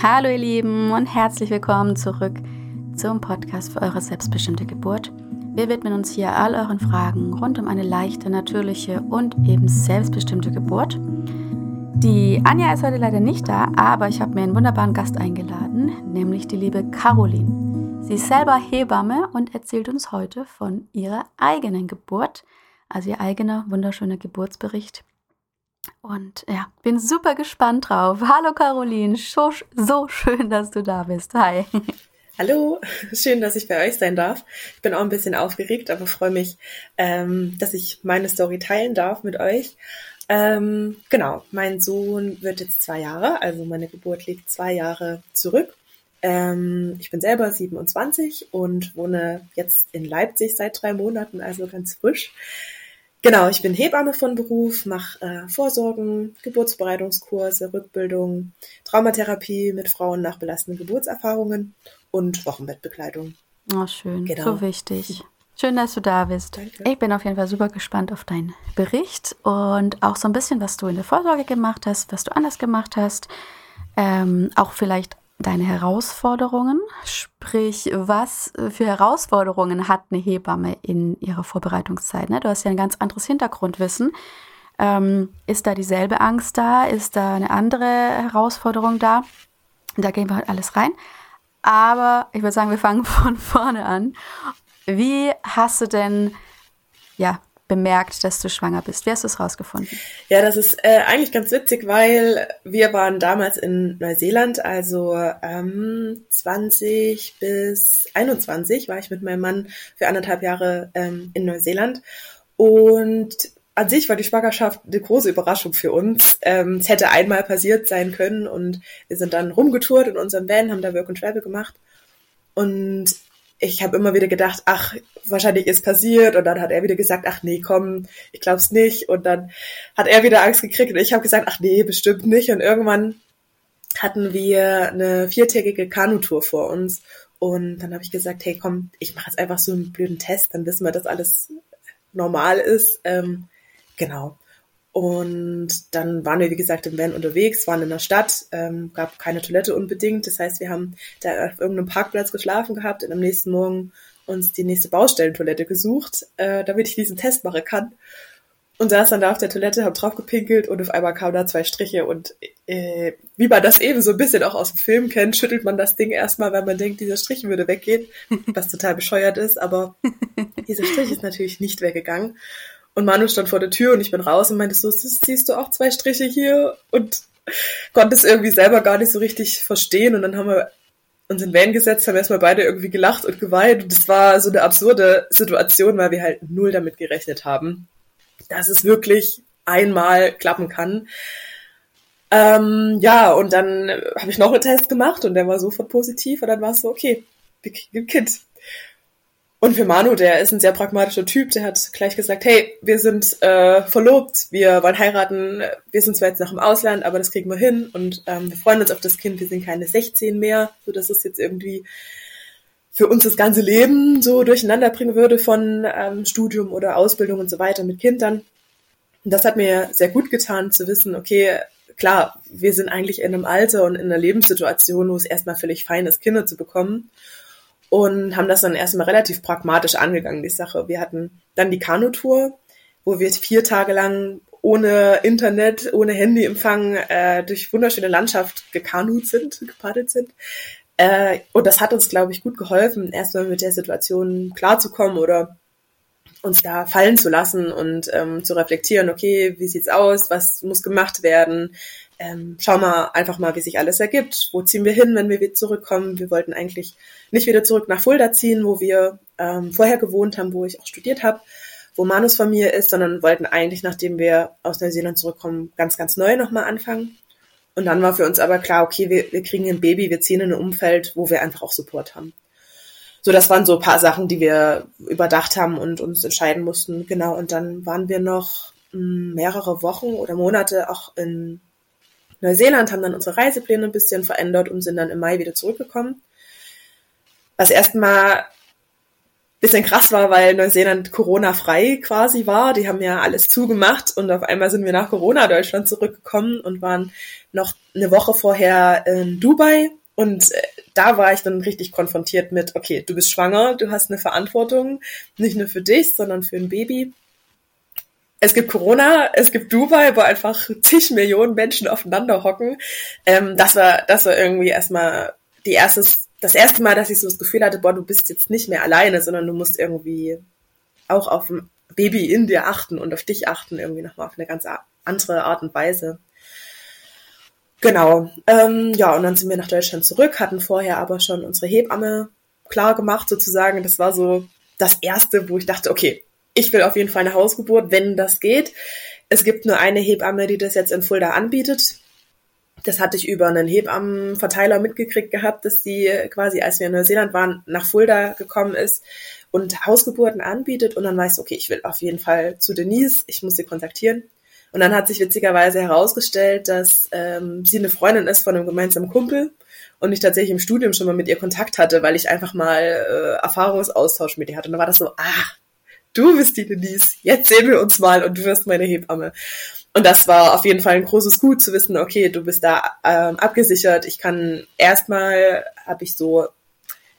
Hallo ihr Lieben und herzlich willkommen zurück zum Podcast für eure selbstbestimmte Geburt. Wir widmen uns hier all euren Fragen rund um eine leichte, natürliche und eben selbstbestimmte Geburt. Die Anja ist heute leider nicht da, aber ich habe mir einen wunderbaren Gast eingeladen, nämlich die liebe Caroline. Sie ist selber Hebamme und erzählt uns heute von ihrer eigenen Geburt, also ihr eigener wunderschöner Geburtsbericht. Und ja, bin super gespannt drauf. Hallo Caroline, so, so schön, dass du da bist. Hi. Hallo, schön, dass ich bei euch sein darf. Ich bin auch ein bisschen aufgeregt, aber freue mich, ähm, dass ich meine Story teilen darf mit euch. Ähm, genau, mein Sohn wird jetzt zwei Jahre, also meine Geburt liegt zwei Jahre zurück. Ähm, ich bin selber 27 und wohne jetzt in Leipzig seit drei Monaten, also ganz frisch. Genau, ich bin Hebamme von Beruf, mache äh, Vorsorgen, Geburtsbereitungskurse, Rückbildung, Traumatherapie mit Frauen nach belastenden Geburtserfahrungen und Wochenbettbekleidung. Oh, schön, genau. so wichtig. Schön, dass du da bist. Danke. Ich bin auf jeden Fall super gespannt auf deinen Bericht und auch so ein bisschen, was du in der Vorsorge gemacht hast, was du anders gemacht hast. Ähm, auch vielleicht deine Herausforderungen, sprich, was für Herausforderungen hat eine Hebamme in ihrer Vorbereitungszeit? Ne? Du hast ja ein ganz anderes Hintergrundwissen. Ähm, ist da dieselbe Angst da? Ist da eine andere Herausforderung da? Da gehen wir heute alles rein. Aber ich würde sagen, wir fangen von vorne an. Wie hast du denn ja, bemerkt, dass du schwanger bist? Wie hast du es rausgefunden? Ja, das ist äh, eigentlich ganz witzig, weil wir waren damals in Neuseeland, also ähm, 20 bis 21 war ich mit meinem Mann für anderthalb Jahre ähm, in Neuseeland. Und an sich war die Schwangerschaft eine große Überraschung für uns. Ähm, es hätte einmal passiert sein können und wir sind dann rumgetourt in unserem Van, haben da Work and Travel gemacht. Und ich habe immer wieder gedacht, ach, wahrscheinlich ist passiert. Und dann hat er wieder gesagt, ach nee, komm, ich glaub's nicht. Und dann hat er wieder Angst gekriegt und ich habe gesagt, ach nee, bestimmt nicht. Und irgendwann hatten wir eine viertägige Kanutour vor uns. Und dann habe ich gesagt, hey, komm, ich mache jetzt einfach so einen blöden Test, dann wissen wir, dass alles normal ist. Ähm, genau. Und dann waren wir, wie gesagt, im Van unterwegs, waren in der Stadt, ähm, gab keine Toilette unbedingt. Das heißt, wir haben da auf irgendeinem Parkplatz geschlafen gehabt und am nächsten Morgen uns die nächste Baustellentoilette gesucht, äh, damit ich diesen Test machen kann. Und saß dann da auf der Toilette, hab drauf gepinkelt und auf einmal kamen da zwei Striche und äh, wie man das eben so ein bisschen auch aus dem Film kennt, schüttelt man das Ding erstmal, weil man denkt, dieser Strich würde weggehen, was total bescheuert ist, aber dieser Strich ist natürlich nicht weggegangen. Und Manu stand vor der Tür und ich bin raus und meinte so, siehst du auch zwei Striche hier? Und konnte es irgendwie selber gar nicht so richtig verstehen. Und dann haben wir uns in Van gesetzt, haben erstmal beide irgendwie gelacht und geweint. Und es war so eine absurde Situation, weil wir halt null damit gerechnet haben, dass es wirklich einmal klappen kann. Ähm, ja, und dann habe ich noch einen Test gemacht und der war sofort positiv und dann war es so, okay, wir kriegen ein Kind. Und für Manu, der ist ein sehr pragmatischer Typ, der hat gleich gesagt, hey, wir sind äh, verlobt, wir wollen heiraten, wir sind zwar jetzt noch im Ausland, aber das kriegen wir hin und ähm, wir freuen uns auf das Kind, wir sind keine 16 mehr, so dass es jetzt irgendwie für uns das ganze Leben so durcheinander bringen würde von ähm, Studium oder Ausbildung und so weiter mit Kindern. Und das hat mir sehr gut getan zu wissen, okay, klar, wir sind eigentlich in einem Alter und in einer Lebenssituation, wo es erstmal völlig fein ist, Kinder zu bekommen und haben das dann erstmal relativ pragmatisch angegangen, die Sache. Wir hatten dann die Kanutour, wo wir vier Tage lang ohne Internet, ohne Handyempfang äh, durch wunderschöne Landschaft gekanut sind, gepaddelt sind. Äh, und das hat uns, glaube ich, gut geholfen, erstmal mit der Situation klarzukommen oder uns da fallen zu lassen und ähm, zu reflektieren, okay, wie sieht's aus, was muss gemacht werden, ähm, schauen wir einfach mal, wie sich alles ergibt. Wo ziehen wir hin, wenn wir wieder zurückkommen? Wir wollten eigentlich nicht wieder zurück nach Fulda ziehen, wo wir ähm, vorher gewohnt haben, wo ich auch studiert habe, wo Manus Familie ist, sondern wollten eigentlich, nachdem wir aus Neuseeland zurückkommen, ganz, ganz neu nochmal anfangen. Und dann war für uns aber klar, okay, wir, wir kriegen ein Baby, wir ziehen in ein Umfeld, wo wir einfach auch Support haben. So, das waren so ein paar Sachen, die wir überdacht haben und uns entscheiden mussten. Genau, und dann waren wir noch hm, mehrere Wochen oder Monate auch in Neuseeland, haben dann unsere Reisepläne ein bisschen verändert und sind dann im Mai wieder zurückgekommen. Was erstmal bisschen krass war, weil Neuseeland Corona-frei quasi war. Die haben ja alles zugemacht und auf einmal sind wir nach Corona Deutschland zurückgekommen und waren noch eine Woche vorher in Dubai. Und äh, da war ich dann richtig konfrontiert mit, okay, du bist schwanger, du hast eine Verantwortung, nicht nur für dich, sondern für ein Baby. Es gibt Corona, es gibt Dubai, wo einfach zig Millionen Menschen aufeinander hocken. Ähm, das war, das war irgendwie erstmal die erste das erste Mal, dass ich so das Gefühl hatte, boah, du bist jetzt nicht mehr alleine, sondern du musst irgendwie auch auf ein Baby in dir achten und auf dich achten, irgendwie nochmal auf eine ganz andere Art und Weise. Genau. Ähm, ja, und dann sind wir nach Deutschland zurück, hatten vorher aber schon unsere Hebamme klar gemacht, sozusagen. Das war so das erste, wo ich dachte, okay, ich will auf jeden Fall eine Hausgeburt, wenn das geht. Es gibt nur eine Hebamme, die das jetzt in Fulda anbietet das hatte ich über einen Hebammenverteiler mitgekriegt gehabt, dass sie quasi, als wir in Neuseeland waren, nach Fulda gekommen ist und Hausgeburten anbietet. Und dann weißt du, okay, ich will auf jeden Fall zu Denise, ich muss sie kontaktieren. Und dann hat sich witzigerweise herausgestellt, dass ähm, sie eine Freundin ist von einem gemeinsamen Kumpel und ich tatsächlich im Studium schon mal mit ihr Kontakt hatte, weil ich einfach mal äh, Erfahrungsaustausch mit ihr hatte. Und dann war das so, ah, du bist die Denise, jetzt sehen wir uns mal und du wirst meine Hebamme. Und das war auf jeden Fall ein großes Gut zu wissen, okay, du bist da ähm, abgesichert. Ich kann erstmal, habe ich so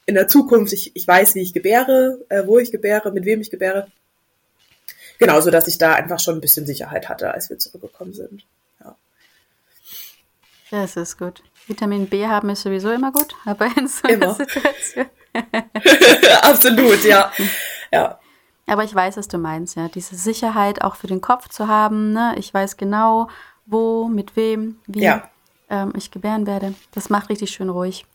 in der Zukunft, ich, ich weiß, wie ich gebäre, äh, wo ich gebäre, mit wem ich gebäre. Genauso, dass ich da einfach schon ein bisschen Sicherheit hatte, als wir zurückgekommen sind. Ja. Das ist gut. Vitamin B haben ist sowieso immer gut, aber in so einer Situation. Absolut, ja. Ja. Aber ich weiß, was du meinst, ja. Diese Sicherheit auch für den Kopf zu haben. Ne? Ich weiß genau, wo, mit wem, wie ja. ähm, ich gebären werde. Das macht richtig schön ruhig.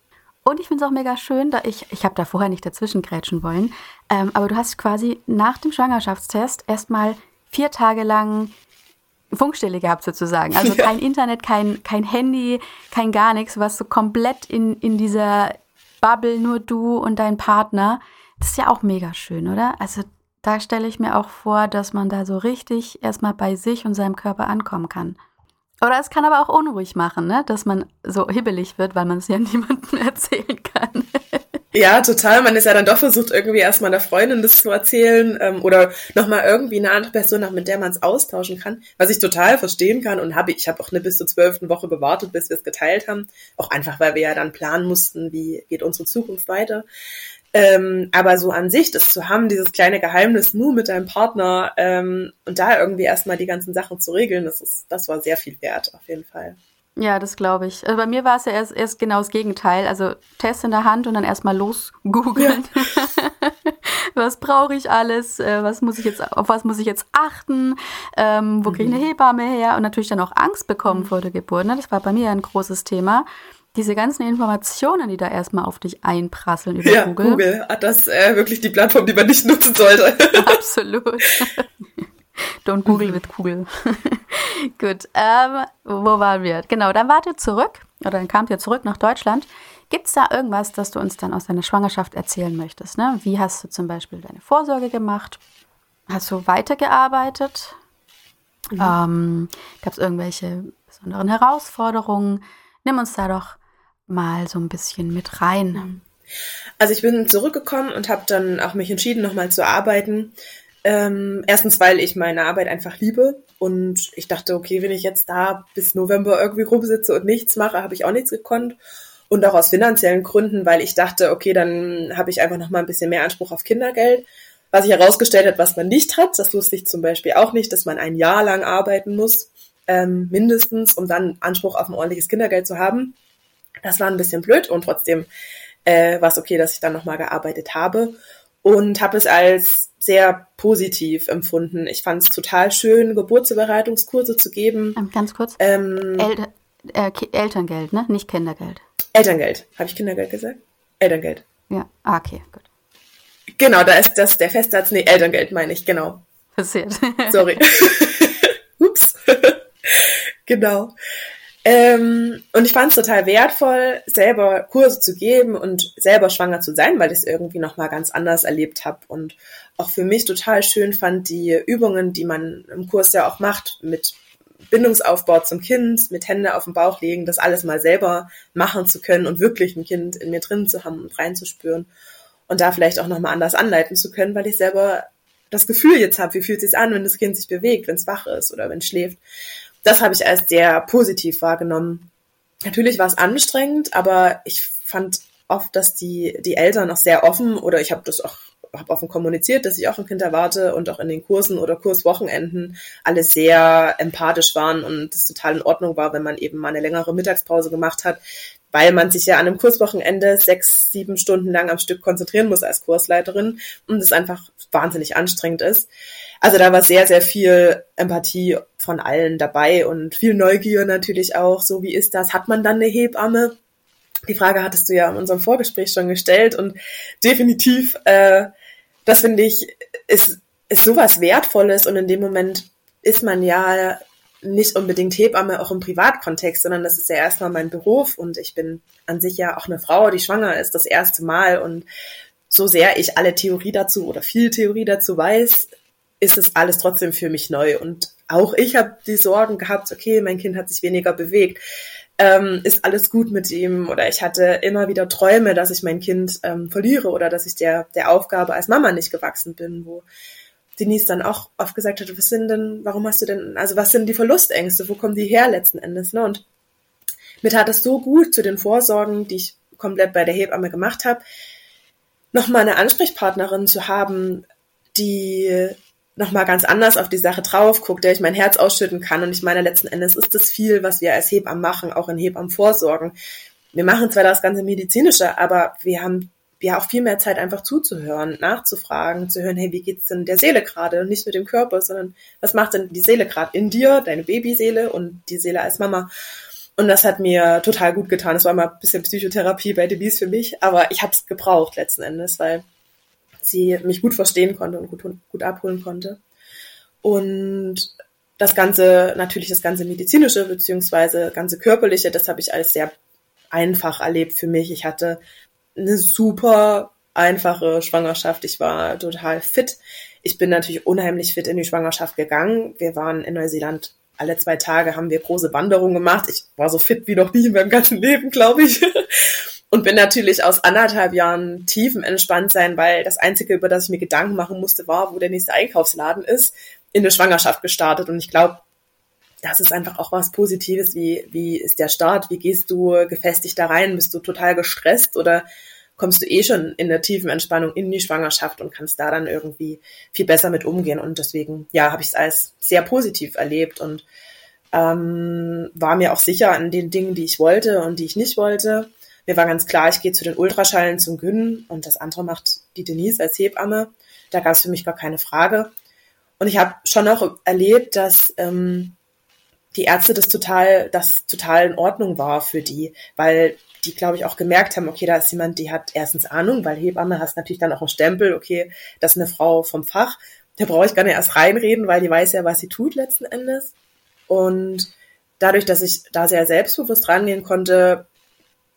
Und ich finde es auch mega schön, da ich, ich habe da vorher nicht dazwischen grätschen wollen, ähm, aber du hast quasi nach dem Schwangerschaftstest erstmal vier Tage lang Funkstelle gehabt sozusagen. Also ja. kein Internet, kein, kein Handy, kein gar nichts, was so komplett in, in dieser Bubble nur du und dein Partner. Das ist ja auch mega schön, oder? Also da stelle ich mir auch vor, dass man da so richtig erstmal bei sich und seinem Körper ankommen kann. Oder es kann aber auch unruhig machen, ne? dass man so hibbelig wird, weil man es ja niemandem erzählen kann. Ja, total. Man ist ja dann doch versucht, irgendwie erstmal einer Freundin das zu erzählen ähm, oder nochmal irgendwie eine andere Person, mit der man es austauschen kann, was ich total verstehen kann und habe ich habe auch eine bis zur zwölften Woche gewartet, bis wir es geteilt haben. Auch einfach, weil wir ja dann planen mussten, wie geht unsere Zukunft weiter. Ähm, aber so an sich, das zu haben, dieses kleine Geheimnis nur mit deinem Partner ähm, und da irgendwie erstmal die ganzen Sachen zu regeln, das, ist, das war sehr viel wert, auf jeden Fall. Ja, das glaube ich. Also bei mir war es ja erst, erst genau das Gegenteil. Also Test in der Hand und dann erstmal los googeln. Ja. was brauche ich alles? Äh, was muss ich jetzt, auf was muss ich jetzt achten? Ähm, wo kriege ich eine mhm. Hebamme her? Und natürlich dann auch Angst bekommen mhm. vor der Geburt. Ne? Das war bei mir ein großes Thema diese ganzen Informationen, die da erstmal auf dich einprasseln über ja, Google. Google hat das äh, wirklich die Plattform, die man nicht nutzen sollte. Absolut. Don't Google with Google. Gut, ähm, wo waren wir? Genau, dann wart ihr zurück, oder dann kamt ihr zurück nach Deutschland. Gibt es da irgendwas, das du uns dann aus deiner Schwangerschaft erzählen möchtest? Ne? Wie hast du zum Beispiel deine Vorsorge gemacht? Hast du weitergearbeitet? Mhm. Ähm, Gab es irgendwelche besonderen Herausforderungen? Nimm uns da doch mal so ein bisschen mit rein. Also ich bin zurückgekommen und habe dann auch mich entschieden, nochmal zu arbeiten. Ähm, erstens, weil ich meine Arbeit einfach liebe und ich dachte, okay, wenn ich jetzt da bis November irgendwie rumsitze und nichts mache, habe ich auch nichts gekonnt. Und auch aus finanziellen Gründen, weil ich dachte, okay, dann habe ich einfach nochmal ein bisschen mehr Anspruch auf Kindergeld. Was sich herausgestellt hat, was man nicht hat, das wusste ich zum Beispiel auch nicht, dass man ein Jahr lang arbeiten muss, ähm, mindestens, um dann Anspruch auf ein ordentliches Kindergeld zu haben. Das war ein bisschen blöd und trotzdem äh, war es okay, dass ich dann nochmal gearbeitet habe und habe es als sehr positiv empfunden. Ich fand es total schön, Geburtsbereitungskurse zu geben. Ähm, ganz kurz. Ähm, El äh, Elterngeld, ne? Nicht Kindergeld. Elterngeld. Habe ich Kindergeld gesagt? Elterngeld. Ja, ah, okay, gut. Genau, da ist das der Festsatz. Nee, Elterngeld meine ich, genau. Passiert. Sorry. Ups. genau. Ähm, und ich fand es total wertvoll, selber Kurse zu geben und selber schwanger zu sein, weil ich es irgendwie nochmal ganz anders erlebt habe. Und auch für mich total schön fand die Übungen, die man im Kurs ja auch macht, mit Bindungsaufbau zum Kind, mit Hände auf den Bauch legen, das alles mal selber machen zu können und wirklich ein Kind in mir drin zu haben und reinzuspüren. und da vielleicht auch nochmal anders anleiten zu können, weil ich selber das Gefühl jetzt habe, wie fühlt es sich an, wenn das Kind sich bewegt, wenn es wach ist oder wenn es schläft. Das habe ich als sehr positiv wahrgenommen. Natürlich war es anstrengend, aber ich fand oft, dass die, die Eltern auch sehr offen oder ich habe das auch habe offen kommuniziert, dass ich auch ein Kind erwarte und auch in den Kursen oder Kurswochenenden alle sehr empathisch waren und es total in Ordnung war, wenn man eben mal eine längere Mittagspause gemacht hat, weil man sich ja an einem Kurswochenende sechs, sieben Stunden lang am Stück konzentrieren muss als Kursleiterin und es einfach wahnsinnig anstrengend ist. Also da war sehr, sehr viel Empathie von allen dabei und viel Neugier natürlich auch. So wie ist das? Hat man dann eine Hebamme? Die Frage hattest du ja in unserem Vorgespräch schon gestellt und definitiv, äh, das finde ich, ist, ist sowas Wertvolles und in dem Moment ist man ja nicht unbedingt Hebamme auch im Privatkontext, sondern das ist ja erstmal mein Beruf und ich bin an sich ja auch eine Frau, die schwanger ist, das erste Mal und so sehr ich alle Theorie dazu oder viel Theorie dazu weiß, ist es alles trotzdem für mich neu und auch ich habe die Sorgen gehabt, okay, mein Kind hat sich weniger bewegt, ähm, ist alles gut mit ihm oder ich hatte immer wieder Träume, dass ich mein Kind ähm, verliere oder dass ich der, der Aufgabe als Mama nicht gewachsen bin, wo Denise dann auch oft gesagt hat, was sind denn, warum hast du denn, also was sind die Verlustängste, wo kommen die her letzten Endes, ne? Und mir tat es so gut zu den Vorsorgen, die ich komplett bei der Hebamme gemacht habe, nochmal eine Ansprechpartnerin zu haben, die nochmal ganz anders auf die Sache drauf guckt, der ich mein Herz ausschütten kann. Und ich meine, letzten Endes ist das viel, was wir als Hebammen machen, auch in Hebammen vorsorgen. Wir machen zwar das ganze Medizinische, aber wir haben ja auch viel mehr Zeit einfach zuzuhören, nachzufragen, zu hören, hey, wie geht's denn der Seele gerade und nicht mit dem Körper, sondern was macht denn die Seele gerade in dir, deine Babyseele und die Seele als Mama. Und das hat mir total gut getan. Es war mal ein bisschen Psychotherapie bei Denise für mich, aber ich habe es gebraucht letzten Endes, weil sie mich gut verstehen konnte und gut, gut abholen konnte. Und das ganze, natürlich das ganze medizinische beziehungsweise ganze körperliche, das habe ich als sehr einfach erlebt für mich. Ich hatte eine super einfache Schwangerschaft. Ich war total fit. Ich bin natürlich unheimlich fit in die Schwangerschaft gegangen. Wir waren in Neuseeland alle zwei Tage, haben wir große Wanderungen gemacht. Ich war so fit wie noch nie in meinem ganzen Leben, glaube ich. Und bin natürlich aus anderthalb Jahren tiefen entspannt sein, weil das Einzige, über das ich mir Gedanken machen musste, war, wo der nächste Einkaufsladen ist, in der Schwangerschaft gestartet. Und ich glaube, das ist einfach auch was Positives. Wie, wie ist der Start? Wie gehst du gefestigt da rein? Bist du total gestresst oder kommst du eh schon in der tiefen Entspannung in die Schwangerschaft und kannst da dann irgendwie viel besser mit umgehen. Und deswegen, ja, habe ich es als sehr positiv erlebt und ähm, war mir auch sicher an den Dingen, die ich wollte und die ich nicht wollte. Mir war ganz klar, ich gehe zu den Ultraschallen zum Gyn und das andere macht die Denise als Hebamme. Da gab es für mich gar keine Frage. Und ich habe schon auch erlebt, dass ähm, die Ärzte das total, das total in Ordnung war für die, weil die, glaube ich, auch gemerkt haben, okay, da ist jemand, die hat erstens Ahnung, weil Hebamme hast natürlich dann auch einen Stempel, okay, das ist eine Frau vom Fach. Da brauche ich gar nicht erst reinreden, weil die weiß ja, was sie tut letzten Endes. Und dadurch, dass ich da sehr selbstbewusst rangehen konnte,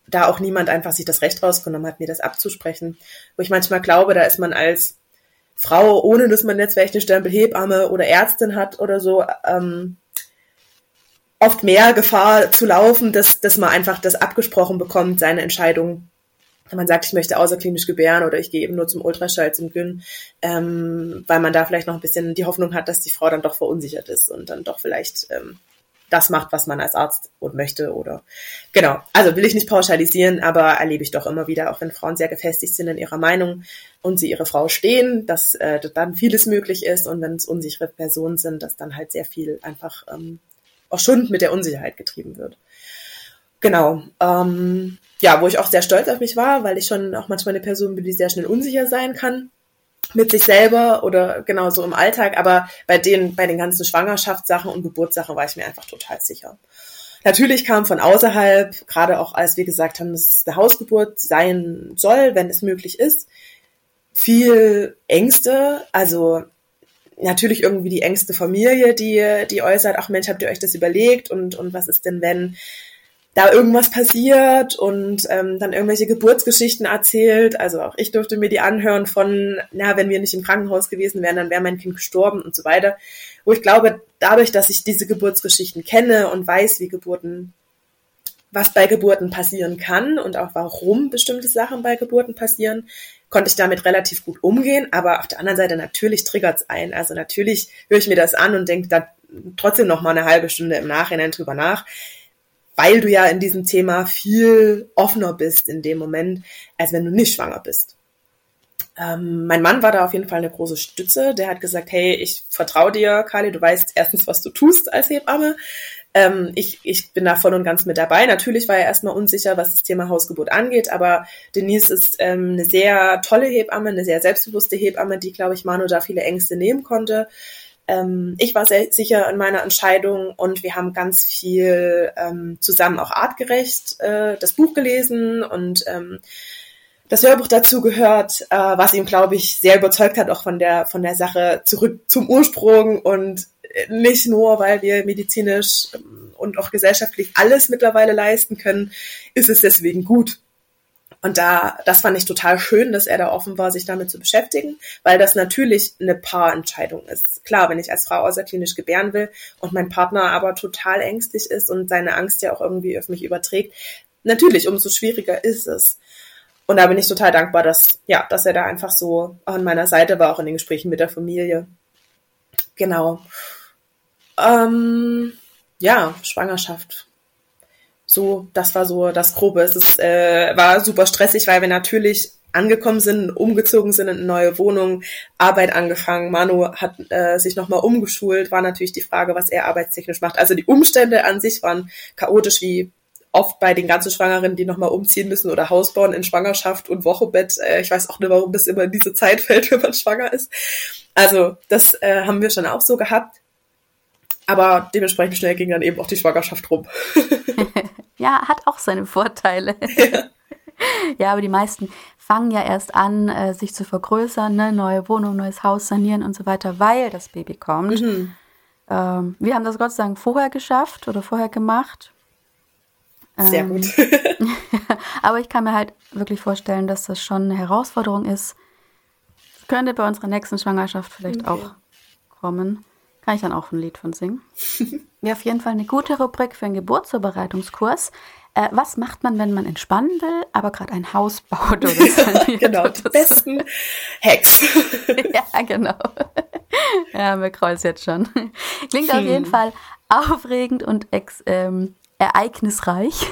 da auch niemand einfach sich das Recht rausgenommen hat, mir das abzusprechen. Wo ich manchmal glaube, da ist man als Frau, ohne dass man jetzt vielleicht eine Stempel Hebamme oder Ärztin hat oder so, ähm, oft mehr Gefahr zu laufen, dass, dass man einfach das abgesprochen bekommt, seine Entscheidung. Wenn man sagt, ich möchte außerklinisch gebären oder ich gehe eben nur zum Ultraschall, zum Gyn, ähm, weil man da vielleicht noch ein bisschen die Hoffnung hat, dass die Frau dann doch verunsichert ist und dann doch vielleicht ähm, das macht, was man als Arzt und möchte oder genau. Also will ich nicht pauschalisieren, aber erlebe ich doch immer wieder, auch wenn Frauen sehr gefestigt sind in ihrer Meinung und sie ihre Frau stehen, dass äh, dann vieles möglich ist und wenn es unsichere Personen sind, dass dann halt sehr viel einfach ähm, auch schon mit der Unsicherheit getrieben wird. Genau. Ähm, ja, wo ich auch sehr stolz auf mich war, weil ich schon auch manchmal eine Person bin, die sehr schnell unsicher sein kann mit sich selber oder genauso im Alltag, aber bei den, bei den ganzen Schwangerschaftssachen und Geburtssachen war ich mir einfach total sicher. Natürlich kam von außerhalb, gerade auch als wir gesagt haben, dass es eine Hausgeburt sein soll, wenn es möglich ist, viel Ängste, also natürlich irgendwie die engste Familie, die, die äußert, ach Mensch, habt ihr euch das überlegt und, und was ist denn, wenn da irgendwas passiert und ähm, dann irgendwelche Geburtsgeschichten erzählt. Also auch ich durfte mir die anhören von, na, wenn wir nicht im Krankenhaus gewesen wären, dann wäre mein Kind gestorben und so weiter. Wo ich glaube, dadurch, dass ich diese Geburtsgeschichten kenne und weiß, wie Geburten was bei Geburten passieren kann und auch warum bestimmte Sachen bei Geburten passieren, konnte ich damit relativ gut umgehen. Aber auf der anderen Seite natürlich triggert's ein. Also natürlich höre ich mir das an und denke da trotzdem noch mal eine halbe Stunde im Nachhinein drüber nach, weil du ja in diesem Thema viel offener bist in dem Moment, als wenn du nicht schwanger bist. Ähm, mein Mann war da auf jeden Fall eine große Stütze. Der hat gesagt, hey, ich vertraue dir, Kali, du weißt erstens, was du tust als Hebamme. Ähm, ich, ich bin da voll und ganz mit dabei. Natürlich war er erstmal unsicher, was das Thema Hausgeburt angeht, aber Denise ist ähm, eine sehr tolle Hebamme, eine sehr selbstbewusste Hebamme, die, glaube ich, Manu da viele Ängste nehmen konnte. Ähm, ich war sehr sicher in meiner Entscheidung und wir haben ganz viel ähm, zusammen auch artgerecht äh, das Buch gelesen und ähm, das Hörbuch dazu gehört, äh, was ihm, glaube ich, sehr überzeugt hat, auch von der, von der Sache zurück zum Ursprung und nicht nur, weil wir medizinisch ähm, und auch gesellschaftlich alles mittlerweile leisten können, ist es deswegen gut. Und da, das fand ich total schön, dass er da offen war, sich damit zu beschäftigen, weil das natürlich eine Paarentscheidung ist. Klar, wenn ich als Frau außerklinisch gebären will und mein Partner aber total ängstlich ist und seine Angst ja auch irgendwie auf mich überträgt, natürlich, umso schwieriger ist es. Und da bin ich total dankbar, dass, ja, dass er da einfach so an meiner Seite war, auch in den Gesprächen mit der Familie. Genau. Ähm, ja, Schwangerschaft. So, das war so das Grobe. Es ist, äh, war super stressig, weil wir natürlich angekommen sind, umgezogen sind in eine neue Wohnung, Arbeit angefangen. Manu hat äh, sich nochmal umgeschult, war natürlich die Frage, was er arbeitstechnisch macht. Also die Umstände an sich waren chaotisch wie oft bei den ganzen Schwangeren, die nochmal umziehen müssen oder Haus bauen in Schwangerschaft und Wochenbett. Äh, ich weiß auch nicht, warum das immer in diese Zeit fällt, wenn man schwanger ist. Also das äh, haben wir schon auch so gehabt. Aber dementsprechend schnell ging dann eben auch die Schwangerschaft rum. ja, hat auch seine Vorteile. Ja. ja, aber die meisten fangen ja erst an, äh, sich zu vergrößern, ne? neue Wohnung, neues Haus sanieren und so weiter, weil das Baby kommt. Mhm. Ähm, wir haben das Gott sei Dank vorher geschafft oder vorher gemacht. Sehr ähm, gut. aber ich kann mir halt wirklich vorstellen, dass das schon eine Herausforderung ist. Das könnte bei unserer nächsten Schwangerschaft vielleicht okay. auch kommen. Kann ich dann auch ein Lied von singen. Wäre auf jeden Fall eine gute Rubrik für einen Geburtsvorbereitungskurs. Äh, was macht man, wenn man entspannen will, aber gerade ein Haus baut oder so? genau, die besten Hacks. ja, genau. Ja, mir kreuzt jetzt schon. Klingt hm. auf jeden. Fall aufregend und ex, ähm, ereignisreich.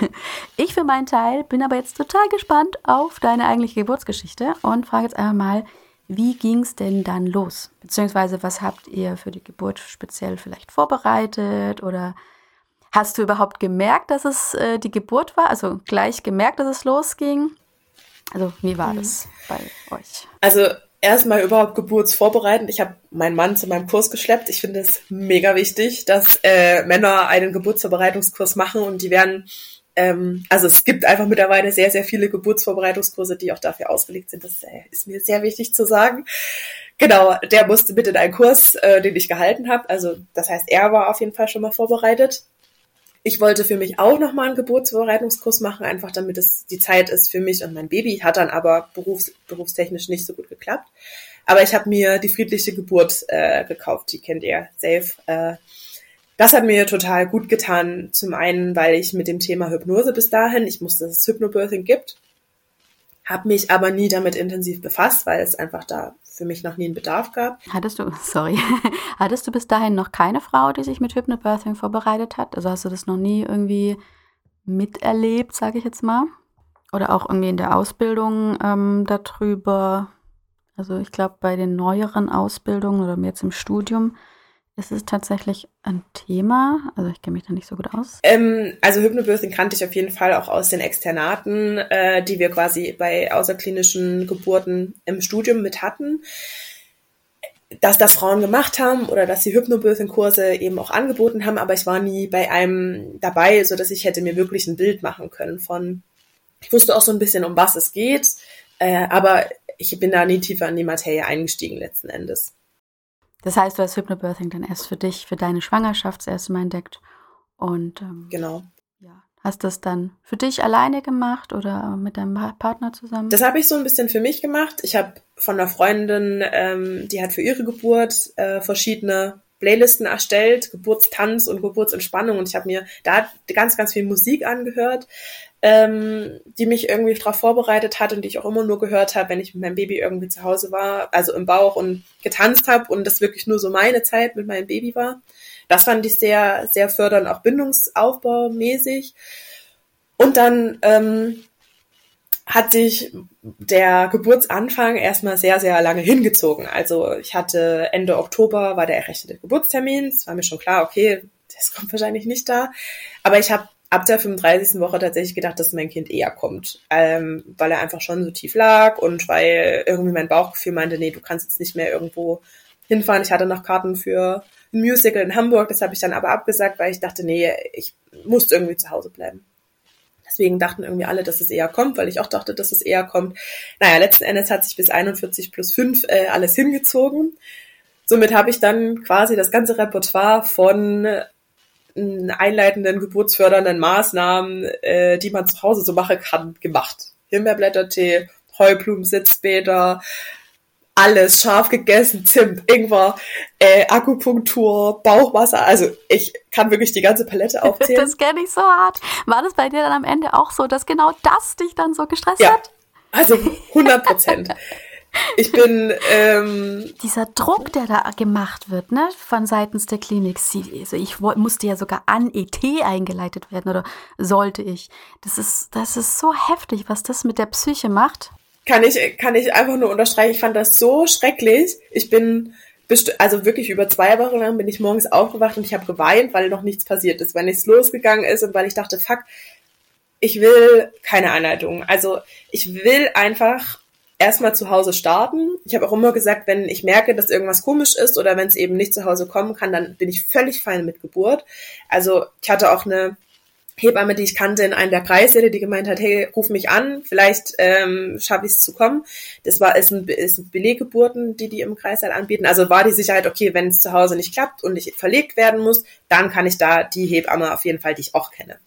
Ich für meinen Teil bin aber jetzt total gespannt auf deine eigentliche Geburtsgeschichte und frage jetzt einmal mal, wie ging es denn dann los? Beziehungsweise was habt ihr für die Geburt speziell vielleicht vorbereitet oder hast du überhaupt gemerkt, dass es äh, die Geburt war? Also gleich gemerkt, dass es losging? Also wie war mhm. das bei euch? Also erstmal überhaupt geburtsvorbereitend. Ich habe meinen Mann zu meinem Kurs geschleppt. Ich finde es mega wichtig, dass äh, Männer einen Geburtsvorbereitungskurs machen und die werden, ähm, also es gibt einfach mittlerweile sehr, sehr viele Geburtsvorbereitungskurse, die auch dafür ausgelegt sind. Das äh, ist mir sehr wichtig zu sagen. Genau, der musste mit in einen Kurs, äh, den ich gehalten habe. Also das heißt, er war auf jeden Fall schon mal vorbereitet. Ich wollte für mich auch nochmal einen Geburtsvorbereitungskurs machen, einfach damit es die Zeit ist für mich und mein Baby. Hat dann aber berufs berufstechnisch nicht so gut geklappt. Aber ich habe mir die friedliche Geburt äh, gekauft, die kennt ihr, safe. Äh, das hat mir total gut getan. Zum einen, weil ich mit dem Thema Hypnose bis dahin, ich wusste, dass es Hypnobirthing gibt, habe mich aber nie damit intensiv befasst, weil es einfach da für mich noch nie einen Bedarf gab. Hattest du, sorry, hattest du bis dahin noch keine Frau, die sich mit Hypnobirthing vorbereitet hat? Also hast du das noch nie irgendwie miterlebt, sage ich jetzt mal? Oder auch irgendwie in der Ausbildung ähm, darüber? Also ich glaube, bei den neueren Ausbildungen oder jetzt im Studium ist es tatsächlich ein Thema? Also ich kenne mich da nicht so gut aus. Ähm, also Hypnobirthing kannte ich auf jeden Fall auch aus den Externaten, äh, die wir quasi bei außerklinischen Geburten im Studium mit hatten. Dass das Frauen gemacht haben oder dass sie Hypnobirthing-Kurse eben auch angeboten haben, aber ich war nie bei einem dabei, so dass ich hätte mir wirklich ein Bild machen können von. Ich wusste auch so ein bisschen, um was es geht, äh, aber ich bin da nie tiefer in die Materie eingestiegen letzten Endes. Das heißt, du hast Hypnobirthing dann erst für dich, für deine Schwangerschaft das erste Mal entdeckt. Und ähm, genau. Ja, hast das dann für dich alleine gemacht oder mit deinem Partner zusammen? Das habe ich so ein bisschen für mich gemacht. Ich habe von einer Freundin, ähm, die hat für ihre Geburt äh, verschiedene Playlisten erstellt, Geburtstanz und Geburtsentspannung und ich habe mir da ganz, ganz viel Musik angehört, ähm, die mich irgendwie darauf vorbereitet hat und die ich auch immer nur gehört habe, wenn ich mit meinem Baby irgendwie zu Hause war, also im Bauch und getanzt habe und das wirklich nur so meine Zeit mit meinem Baby war. Das fand ich sehr, sehr fördernd, auch bindungsaufbaumäßig. Und dann ähm, hat sich der Geburtsanfang erstmal sehr, sehr lange hingezogen. Also ich hatte Ende Oktober war der errechnete Geburtstermin. Es war mir schon klar, okay, das kommt wahrscheinlich nicht da. Aber ich habe ab der 35. Woche tatsächlich gedacht, dass mein Kind eher kommt, ähm, weil er einfach schon so tief lag und weil irgendwie mein Bauchgefühl meinte, nee, du kannst jetzt nicht mehr irgendwo hinfahren. Ich hatte noch Karten für ein Musical in Hamburg, das habe ich dann aber abgesagt, weil ich dachte, nee, ich muss irgendwie zu Hause bleiben. Deswegen dachten irgendwie alle, dass es eher kommt, weil ich auch dachte, dass es eher kommt. Naja, letzten Endes hat sich bis 41 plus 5 äh, alles hingezogen. Somit habe ich dann quasi das ganze Repertoire von einleitenden, geburtsfördernden Maßnahmen, äh, die man zu Hause so machen kann, gemacht. Himbeerblättertee, Heublumen-Sitzbäder, alles scharf gegessen, Zimt, Ingwer, äh, Akupunktur, Bauchwasser. Also ich kann wirklich die ganze Palette aufzählen. Das kenne ich so hart. War das bei dir dann am Ende auch so, dass genau das dich dann so gestresst ja, hat? Also 100 Prozent. Ich bin ähm, dieser Druck, der da gemacht wird, ne, von seitens der Klinik. Also ich musste ja sogar an ET eingeleitet werden oder sollte ich. Das ist, das ist so heftig, was das mit der Psyche macht kann ich, kann ich einfach nur unterstreichen. Ich fand das so schrecklich. Ich bin, also wirklich über zwei Wochen lang bin ich morgens aufgewacht und ich habe geweint, weil noch nichts passiert ist, weil nichts losgegangen ist und weil ich dachte, fuck, ich will keine Anleitung. Also ich will einfach erstmal zu Hause starten. Ich habe auch immer gesagt, wenn ich merke, dass irgendwas komisch ist oder wenn es eben nicht zu Hause kommen kann, dann bin ich völlig fein mit Geburt. Also ich hatte auch eine Hebamme, die ich kannte in einem der Kreissäle, die gemeint hat, hey, ruf mich an, vielleicht ähm, schaffe ich es zu kommen. Das war ist ein, ist ein Beleggeburten, die die im Kreissaal anbieten. Also war die Sicherheit, okay, wenn es zu Hause nicht klappt und ich verlegt werden muss, dann kann ich da die Hebamme auf jeden Fall, die ich auch kenne.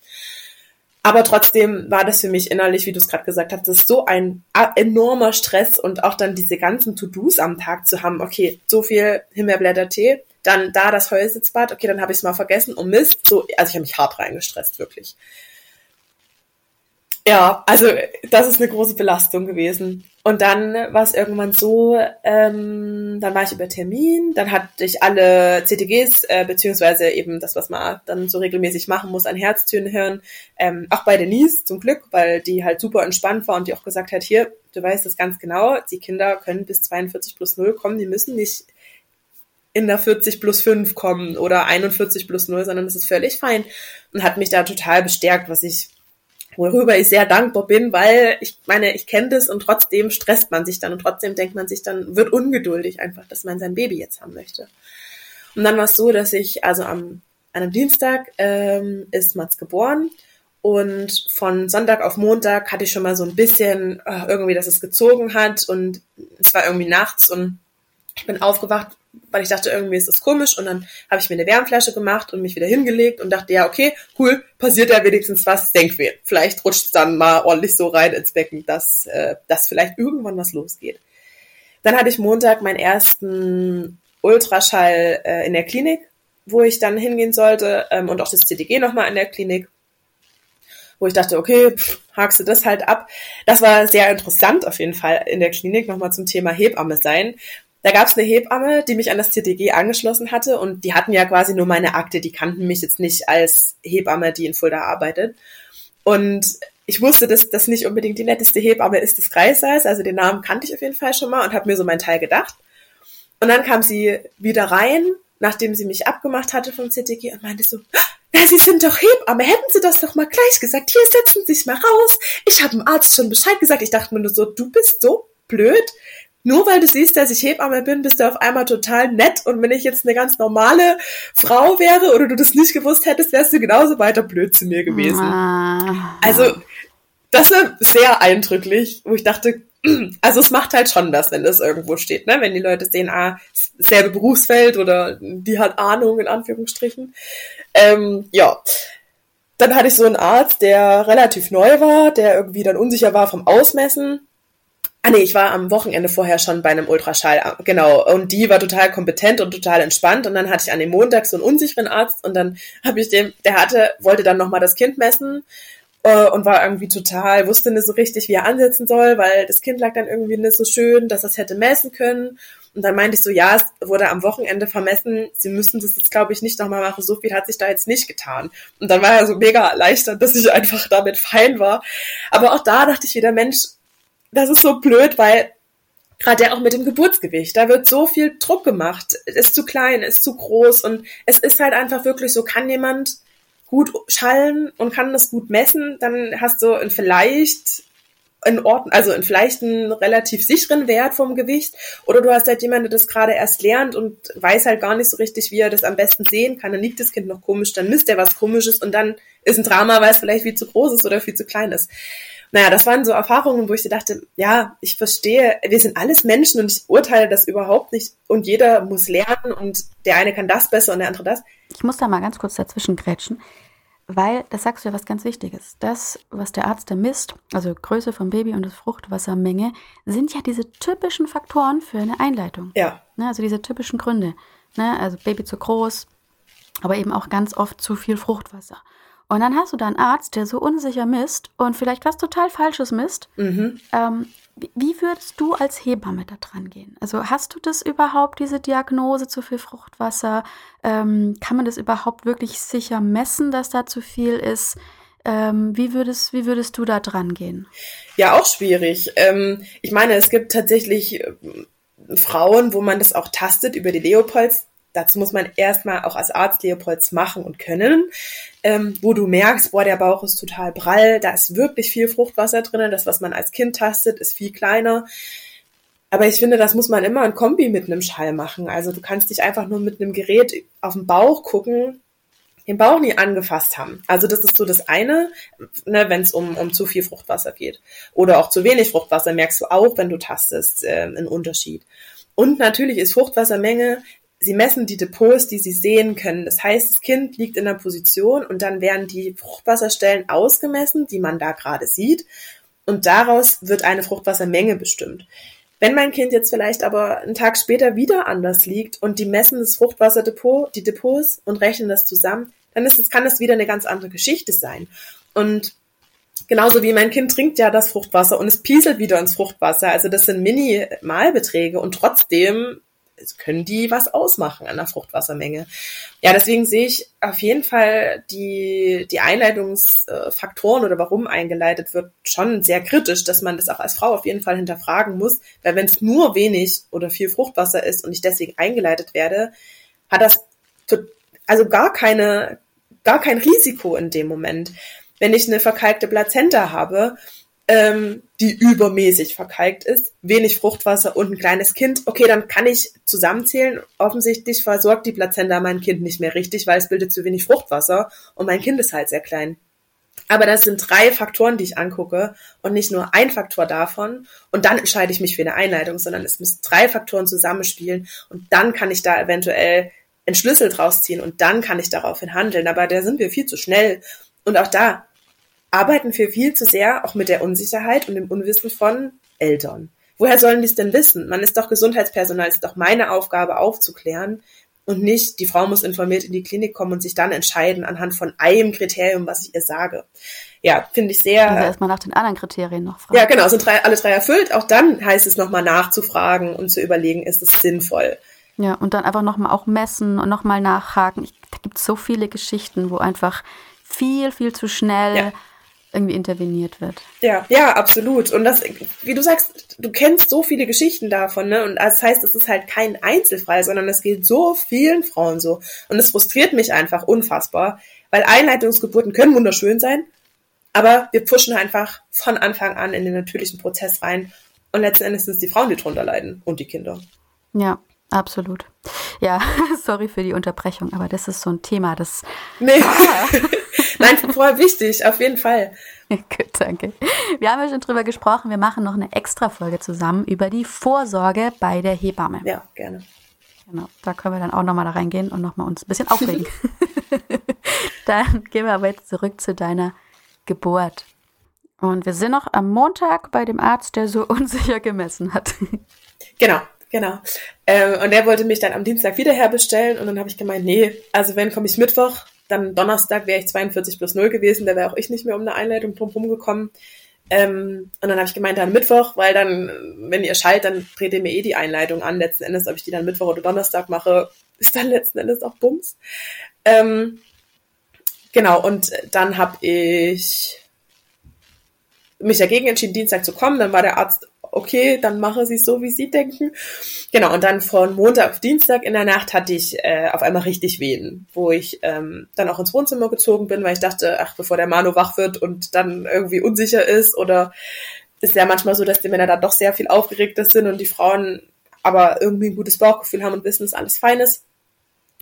Aber trotzdem war das für mich innerlich, wie du es gerade gesagt hast, das ist so ein enormer Stress und auch dann diese ganzen To-Dos am Tag zu haben. Okay, so viel Himbeerblätter-Tee, dann da das Heusitzbad, okay, dann habe ich es mal vergessen und Mist. So, also ich habe mich hart reingestresst, wirklich. Ja, also das ist eine große Belastung gewesen. Und dann war es irgendwann so, ähm, dann war ich über Termin, dann hatte ich alle CTGs, äh, beziehungsweise eben das, was man dann so regelmäßig machen muss, an Herztönen hören. Ähm, auch bei Denise zum Glück, weil die halt super entspannt war und die auch gesagt hat, hier, du weißt es ganz genau, die Kinder können bis 42 plus 0 kommen, die müssen nicht in der 40 plus 5 kommen oder 41 plus 0, sondern das ist völlig fein. Und hat mich da total bestärkt, was ich, worüber ich sehr dankbar bin, weil ich meine, ich kenne das und trotzdem stresst man sich dann und trotzdem denkt man sich dann, wird ungeduldig einfach, dass man sein Baby jetzt haben möchte. Und dann war es so, dass ich, also am, an einem Dienstag ähm, ist Mats geboren und von Sonntag auf Montag hatte ich schon mal so ein bisschen äh, irgendwie, dass es gezogen hat und es war irgendwie nachts und ich bin aufgewacht, weil ich dachte, irgendwie ist das komisch und dann habe ich mir eine Wärmflasche gemacht und mich wieder hingelegt und dachte, ja, okay, cool, passiert ja wenigstens was, Denkweh. Vielleicht rutscht es dann mal ordentlich so rein ins Becken, dass, äh, dass vielleicht irgendwann was losgeht. Dann hatte ich Montag meinen ersten Ultraschall äh, in der Klinik, wo ich dann hingehen sollte ähm, und auch das CTG nochmal in der Klinik wo ich dachte, okay, pff, hakst du das halt ab. Das war sehr interessant auf jeden Fall in der Klinik, nochmal zum Thema Hebamme sein, da gab es eine Hebamme, die mich an das TTG angeschlossen hatte und die hatten ja quasi nur meine Akte, die kannten mich jetzt nicht als Hebamme, die in Fulda arbeitet. Und ich wusste, dass das nicht unbedingt die netteste Hebamme ist des Kreises, also den Namen kannte ich auf jeden Fall schon mal und habe mir so meinen Teil gedacht. Und dann kam sie wieder rein, nachdem sie mich abgemacht hatte vom CTG und meinte so, na, Sie sind doch Hebamme, hätten Sie das doch mal gleich gesagt. Hier, setzen Sie sich mal raus. Ich habe dem Arzt schon Bescheid gesagt. Ich dachte mir nur so, du bist so blöd nur weil du siehst, dass ich Hebamme bin, bist du auf einmal total nett und wenn ich jetzt eine ganz normale Frau wäre oder du das nicht gewusst hättest, wärst du genauso weiter blöd zu mir gewesen. Ah. Also, das ist sehr eindrücklich, wo ich dachte, also es macht halt schon was, wenn das irgendwo steht, ne? Wenn die Leute sehen, ah, selbe Berufsfeld oder die hat Ahnung in Anführungsstrichen. Ähm, ja. Dann hatte ich so einen Arzt, der relativ neu war, der irgendwie dann unsicher war vom Ausmessen Ah nee, ich war am Wochenende vorher schon bei einem Ultraschall, genau. Und die war total kompetent und total entspannt. Und dann hatte ich an dem Montag so einen unsicheren Arzt und dann habe ich dem, der hatte, wollte dann nochmal das Kind messen äh, und war irgendwie total, wusste nicht so richtig, wie er ansetzen soll, weil das Kind lag dann irgendwie nicht so schön, dass es hätte messen können. Und dann meinte ich so, ja, es wurde am Wochenende vermessen, sie müssen das jetzt, glaube ich, nicht nochmal machen, so viel hat sich da jetzt nicht getan. Und dann war er so mega erleichtert, dass ich einfach damit fein war. Aber auch da dachte ich wieder, Mensch, das ist so blöd, weil gerade auch mit dem Geburtsgewicht, da wird so viel Druck gemacht, ist zu klein, ist zu groß und es ist halt einfach wirklich so, kann jemand gut schallen und kann das gut messen, dann hast du ein vielleicht in Ordnung, also in vielleicht einen relativ sicheren Wert vom Gewicht oder du hast halt jemanden, der das gerade erst lernt und weiß halt gar nicht so richtig, wie er das am besten sehen kann, dann liegt das Kind noch komisch, dann misst er was komisches und dann ist ein Drama, weil es vielleicht viel zu groß ist oder viel zu klein ist naja, das waren so Erfahrungen, wo ich dachte, ja, ich verstehe, wir sind alles Menschen und ich urteile das überhaupt nicht und jeder muss lernen und der eine kann das besser und der andere das. Ich muss da mal ganz kurz dazwischen grätschen, weil das sagst du ja was ganz Wichtiges. Das, was der Arzt da misst, also Größe vom Baby und das Fruchtwassermenge, sind ja diese typischen Faktoren für eine Einleitung. Ja. Ne, also diese typischen Gründe. Ne, also Baby zu groß, aber eben auch ganz oft zu viel Fruchtwasser. Und dann hast du da einen Arzt, der so unsicher misst und vielleicht was total Falsches misst. Mhm. Ähm, wie würdest du als Hebamme da dran gehen? Also hast du das überhaupt, diese Diagnose zu viel Fruchtwasser? Ähm, kann man das überhaupt wirklich sicher messen, dass da zu viel ist? Ähm, wie, würdest, wie würdest du da dran gehen? Ja, auch schwierig. Ähm, ich meine, es gibt tatsächlich äh, Frauen, wo man das auch tastet über die Leopolds dazu muss man erstmal auch als Arzt Leopolds machen und können, ähm, wo du merkst, boah, der Bauch ist total prall, da ist wirklich viel Fruchtwasser drin, das, was man als Kind tastet, ist viel kleiner. Aber ich finde, das muss man immer in Kombi mit einem Schall machen. Also du kannst dich einfach nur mit einem Gerät auf den Bauch gucken, den Bauch nie angefasst haben. Also das ist so das eine, ne, wenn es um, um zu viel Fruchtwasser geht. Oder auch zu wenig Fruchtwasser merkst du auch, wenn du tastest, äh, einen Unterschied. Und natürlich ist Fruchtwassermenge Sie messen die Depots, die sie sehen können. Das heißt, das Kind liegt in der Position und dann werden die Fruchtwasserstellen ausgemessen, die man da gerade sieht. Und daraus wird eine Fruchtwassermenge bestimmt. Wenn mein Kind jetzt vielleicht aber einen Tag später wieder anders liegt und die messen das Fruchtwasserdepot, die Depots und rechnen das zusammen, dann ist es, kann das wieder eine ganz andere Geschichte sein. Und genauso wie mein Kind trinkt ja das Fruchtwasser und es pieselt wieder ins Fruchtwasser. Also das sind Minimalbeträge und trotzdem können die was ausmachen an der Fruchtwassermenge. Ja, deswegen sehe ich auf jeden Fall die, die Einleitungsfaktoren oder warum eingeleitet wird schon sehr kritisch, dass man das auch als Frau auf jeden Fall hinterfragen muss, weil wenn es nur wenig oder viel Fruchtwasser ist und ich deswegen eingeleitet werde, hat das also gar keine, gar kein Risiko in dem Moment. Wenn ich eine verkalkte Plazenta habe, ähm, die übermäßig verkalkt ist, wenig Fruchtwasser und ein kleines Kind, okay, dann kann ich zusammenzählen. Offensichtlich versorgt die Plazenta mein Kind nicht mehr richtig, weil es bildet zu wenig Fruchtwasser und mein Kind ist halt sehr klein. Aber das sind drei Faktoren, die ich angucke und nicht nur ein Faktor davon. Und dann entscheide ich mich für eine Einleitung, sondern es müssen drei Faktoren zusammenspielen und dann kann ich da eventuell einen Schlüssel draus ziehen und dann kann ich daraufhin handeln. Aber da sind wir viel zu schnell. Und auch da, arbeiten wir viel zu sehr auch mit der Unsicherheit und dem Unwissen von Eltern. Woher sollen die es denn wissen? Man ist doch Gesundheitspersonal, ist doch meine Aufgabe aufzuklären und nicht, die Frau muss informiert in die Klinik kommen und sich dann entscheiden anhand von einem Kriterium, was ich ihr sage. Ja, finde ich sehr. Also erstmal nach den anderen Kriterien noch fragen. Ja, genau, sind drei, alle drei erfüllt. Auch dann heißt es nochmal nachzufragen und zu überlegen, ist es sinnvoll. Ja, und dann einfach nochmal auch messen und nochmal nachhaken. Ich, da gibt es so viele Geschichten, wo einfach viel, viel zu schnell ja irgendwie interveniert wird. Ja, ja, absolut. Und das, wie du sagst, du kennst so viele Geschichten davon, ne? Und das heißt, es ist halt kein Einzelfall, sondern es geht so vielen Frauen so. Und es frustriert mich einfach unfassbar, weil Einleitungsgeburten können wunderschön sein, aber wir pushen einfach von Anfang an in den natürlichen Prozess rein. Und letzten Endes sind es die Frauen, die drunter leiden und die Kinder. Ja, absolut. Ja, sorry für die Unterbrechung, aber das ist so ein Thema, das. Nee. Nein, voll wichtig, auf jeden Fall. Gut, danke. Wir haben ja schon drüber gesprochen, wir machen noch eine extra Folge zusammen über die Vorsorge bei der Hebamme. Ja, gerne. Genau, da können wir dann auch nochmal da reingehen und nochmal uns ein bisschen aufregen. dann gehen wir aber jetzt zurück zu deiner Geburt. Und wir sind noch am Montag bei dem Arzt, der so unsicher gemessen hat. Genau, genau. Ähm, und der wollte mich dann am Dienstag wieder herbestellen und dann habe ich gemeint, nee, also wenn komme ich Mittwoch, dann Donnerstag wäre ich 42 plus 0 gewesen, da wäre auch ich nicht mehr um eine Einleitung drumherum gekommen. Ähm, und dann habe ich gemeint, dann Mittwoch, weil dann, wenn ihr schallt, dann dreht ihr mir eh die Einleitung an. Letzten Endes, ob ich die dann Mittwoch oder Donnerstag mache, ist dann letzten Endes auch Bums. Ähm, genau, und dann habe ich mich dagegen entschieden, Dienstag zu kommen. Dann war der Arzt okay, dann mache sie es so, wie sie denken. Genau, und dann von Montag auf Dienstag in der Nacht hatte ich äh, auf einmal richtig Wehen, wo ich ähm, dann auch ins Wohnzimmer gezogen bin, weil ich dachte, ach, bevor der Manu wach wird und dann irgendwie unsicher ist oder ist ja manchmal so, dass die Männer dann doch sehr viel aufgeregter sind und die Frauen aber irgendwie ein gutes Bauchgefühl haben und wissen, dass alles fein ist.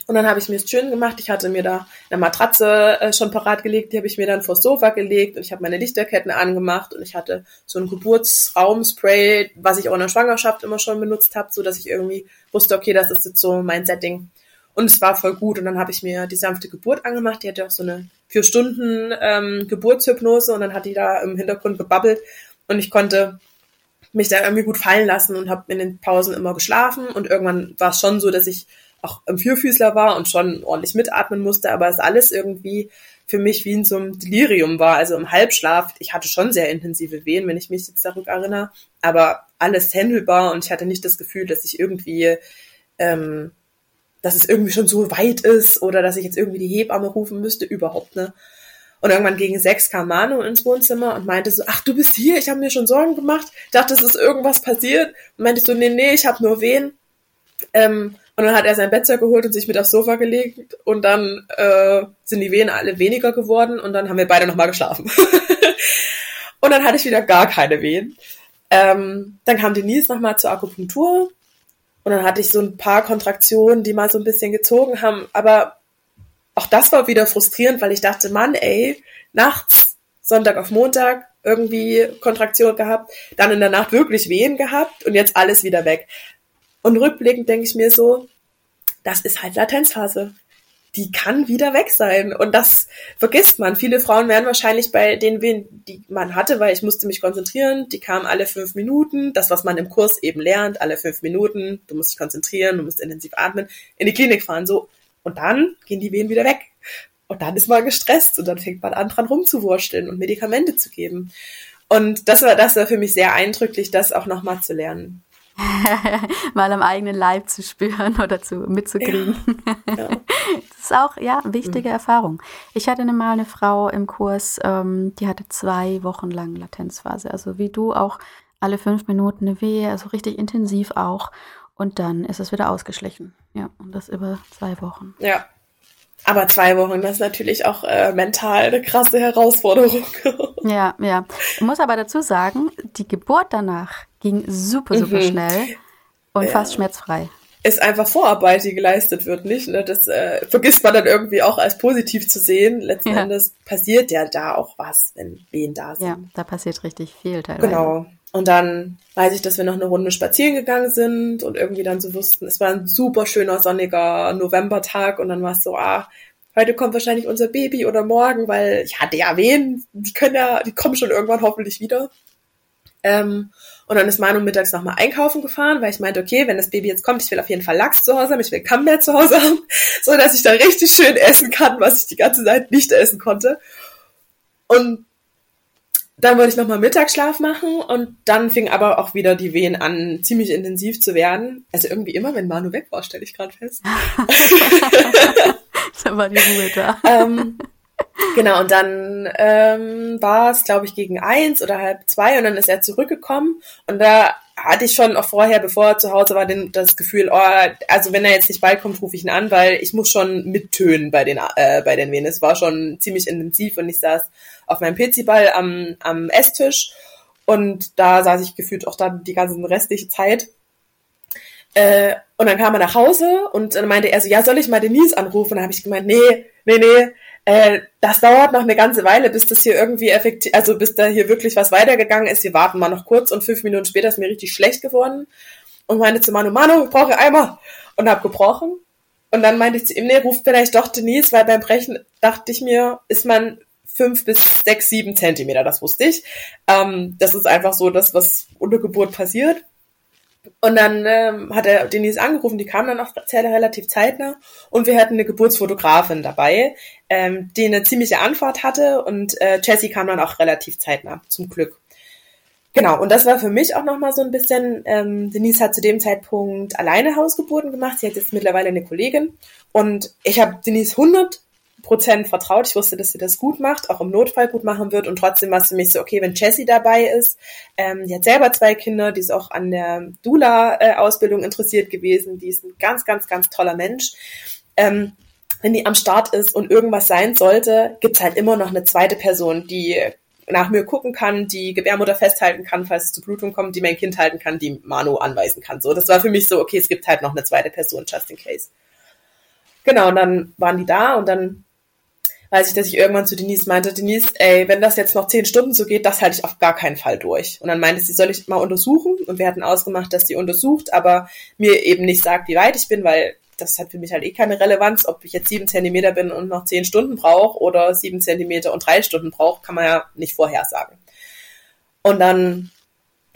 Und dann habe ich mir es schön gemacht. Ich hatte mir da eine Matratze äh, schon parat gelegt, die habe ich mir dann vors Sofa gelegt und ich habe meine Lichterketten angemacht und ich hatte so ein Geburtsraumspray, was ich auch in der Schwangerschaft immer schon benutzt habe, so dass ich irgendwie wusste, okay, das ist jetzt so mein Setting. Und es war voll gut. Und dann habe ich mir die sanfte Geburt angemacht. Die hatte auch so eine vier Stunden ähm, Geburtshypnose und dann hat die da im Hintergrund gebabbelt und ich konnte mich da irgendwie gut fallen lassen und habe in den Pausen immer geschlafen und irgendwann war es schon so, dass ich auch im Vierfüßler war und schon ordentlich mitatmen musste, aber es alles irgendwie für mich wie in so einem Delirium war, also im Halbschlaf. Ich hatte schon sehr intensive Wehen, wenn ich mich jetzt zurück erinnere, aber alles händelbar und ich hatte nicht das Gefühl, dass ich irgendwie, ähm, dass es irgendwie schon so weit ist oder dass ich jetzt irgendwie die Hebamme rufen müsste, überhaupt, ne? Und irgendwann gegen sechs kam Manu ins Wohnzimmer und meinte so, ach, du bist hier, ich habe mir schon Sorgen gemacht, dachte, es ist irgendwas passiert. Und meinte so, nee, nee, ich habe nur Wehen. Ähm, und dann hat er sein Bettzeug geholt und sich mit aufs Sofa gelegt und dann äh, sind die Wehen alle weniger geworden und dann haben wir beide nochmal geschlafen. und dann hatte ich wieder gar keine Wehen. Ähm, dann kam Denise nochmal zur Akupunktur und dann hatte ich so ein paar Kontraktionen, die mal so ein bisschen gezogen haben, aber auch das war wieder frustrierend, weil ich dachte, Mann, ey, nachts, Sonntag auf Montag, irgendwie Kontraktion gehabt, dann in der Nacht wirklich Wehen gehabt und jetzt alles wieder weg. Und rückblickend denke ich mir so, das ist halt Latenzphase. Die kann wieder weg sein. Und das vergisst man. Viele Frauen werden wahrscheinlich bei den Wehen, die man hatte, weil ich musste mich konzentrieren, die kamen alle fünf Minuten. Das, was man im Kurs eben lernt, alle fünf Minuten. Du musst dich konzentrieren, du musst intensiv atmen, in die Klinik fahren, so. Und dann gehen die Wehen wieder weg. Und dann ist man gestresst und dann fängt man an, dran rumzuwursteln und Medikamente zu geben. Und das war, das war für mich sehr eindrücklich, das auch nochmal zu lernen. mal am eigenen Leib zu spüren oder zu mitzukriegen. Ja. Ja. Das ist auch ja wichtige mhm. Erfahrung. Ich hatte mal eine Frau im Kurs, ähm, die hatte zwei Wochen lang Latenzphase, also wie du auch alle fünf Minuten eine Wehe, also richtig intensiv auch. Und dann ist es wieder ausgeschlichen. Ja, und das über zwei Wochen. Ja. Aber zwei Wochen, das ist natürlich auch äh, mental eine krasse Herausforderung. ja, ja. Ich muss aber dazu sagen, die Geburt danach ging super, super mhm. schnell und ja. fast schmerzfrei. Ist einfach Vorarbeit, die geleistet wird, nicht? Ne? Das äh, vergisst man dann irgendwie auch als positiv zu sehen. Letzten ja. Endes passiert ja da auch was, wenn Wehen da sind. Ja, da passiert richtig viel teilweise. Genau. Und dann weiß ich, dass wir noch eine Runde spazieren gegangen sind und irgendwie dann so wussten, es war ein super schöner sonniger Novembertag und dann war es so, ah, heute kommt wahrscheinlich unser Baby oder morgen, weil ich hatte ja Wehen, die können ja, die kommen schon irgendwann hoffentlich wieder. Ähm, und dann ist Manu mittags nochmal einkaufen gefahren, weil ich meinte, okay, wenn das Baby jetzt kommt, ich will auf jeden Fall Lachs zu Hause haben, ich will Camembert zu Hause haben, so dass ich da richtig schön essen kann, was ich die ganze Zeit nicht essen konnte. Und dann wollte ich nochmal Mittagsschlaf machen und dann fing aber auch wieder die Wehen an, ziemlich intensiv zu werden. Also irgendwie immer, wenn Manu weg war, stelle ich gerade fest. da war die Ruhe da. ähm, Genau, und dann ähm, war es, glaube ich, gegen eins oder halb zwei und dann ist er zurückgekommen und da hatte ich schon auch vorher, bevor er zu Hause war, den, das Gefühl, oh, also wenn er jetzt nicht bald kommt, rufe ich ihn an, weil ich muss schon mittönen bei den, äh, bei den Venen. Es war schon ziemlich intensiv und ich saß auf meinem Piziball am, am Esstisch und da saß ich gefühlt auch dann die ganze restliche Zeit. Äh, und dann kam er nach Hause und dann meinte er so, ja, soll ich mal Denise anrufen? Und dann habe ich gemeint, nee, nee, nee, äh, das dauert noch eine ganze Weile, bis das hier irgendwie effektiv, also bis da hier wirklich was weitergegangen ist. Wir warten mal noch kurz und fünf Minuten später ist mir richtig schlecht geworden und meinte zu Manu, Manu, ich brauche Eimer und hab gebrochen. Und dann meinte ich zu ihm, nee, ruft vielleicht doch Denise, weil beim Brechen dachte ich mir, ist man fünf bis sechs, sieben Zentimeter, das wusste ich. Ähm, das ist einfach so das, was unter Geburt passiert. Und dann ähm, hat er Denise angerufen, die kam dann auch relativ zeitnah. Und wir hatten eine Geburtsfotografin dabei, ähm, die eine ziemliche Antwort hatte. Und äh, Jessie kam dann auch relativ zeitnah, zum Glück. Genau, und das war für mich auch nochmal so ein bisschen, ähm, Denise hat zu dem Zeitpunkt alleine Hausgeburten gemacht, sie hat jetzt mittlerweile eine Kollegin. Und ich habe Denise 100 Prozent vertraut. Ich wusste, dass sie das gut macht, auch im Notfall gut machen wird. Und trotzdem war es für mich so, okay, wenn Jessie dabei ist, ähm, die hat selber zwei Kinder, die ist auch an der Dula-Ausbildung interessiert gewesen, die ist ein ganz, ganz, ganz toller Mensch. Ähm, wenn die am Start ist und irgendwas sein sollte, gibt's halt immer noch eine zweite Person, die nach mir gucken kann, die Gebärmutter festhalten kann, falls es zu Blutung kommt, die mein Kind halten kann, die Manu anweisen kann. So, das war für mich so, okay, es gibt halt noch eine zweite Person, just in case. Genau, und dann waren die da und dann weiß ich, dass ich irgendwann zu Denise meinte, Denise, ey, wenn das jetzt noch zehn Stunden so geht, das halte ich auf gar keinen Fall durch. Und dann meinte sie, soll ich mal untersuchen? Und wir hatten ausgemacht, dass sie untersucht, aber mir eben nicht sagt, wie weit ich bin, weil das hat für mich halt eh keine Relevanz, ob ich jetzt sieben Zentimeter bin und noch zehn Stunden brauche oder sieben Zentimeter und drei Stunden brauche, kann man ja nicht vorhersagen. Und dann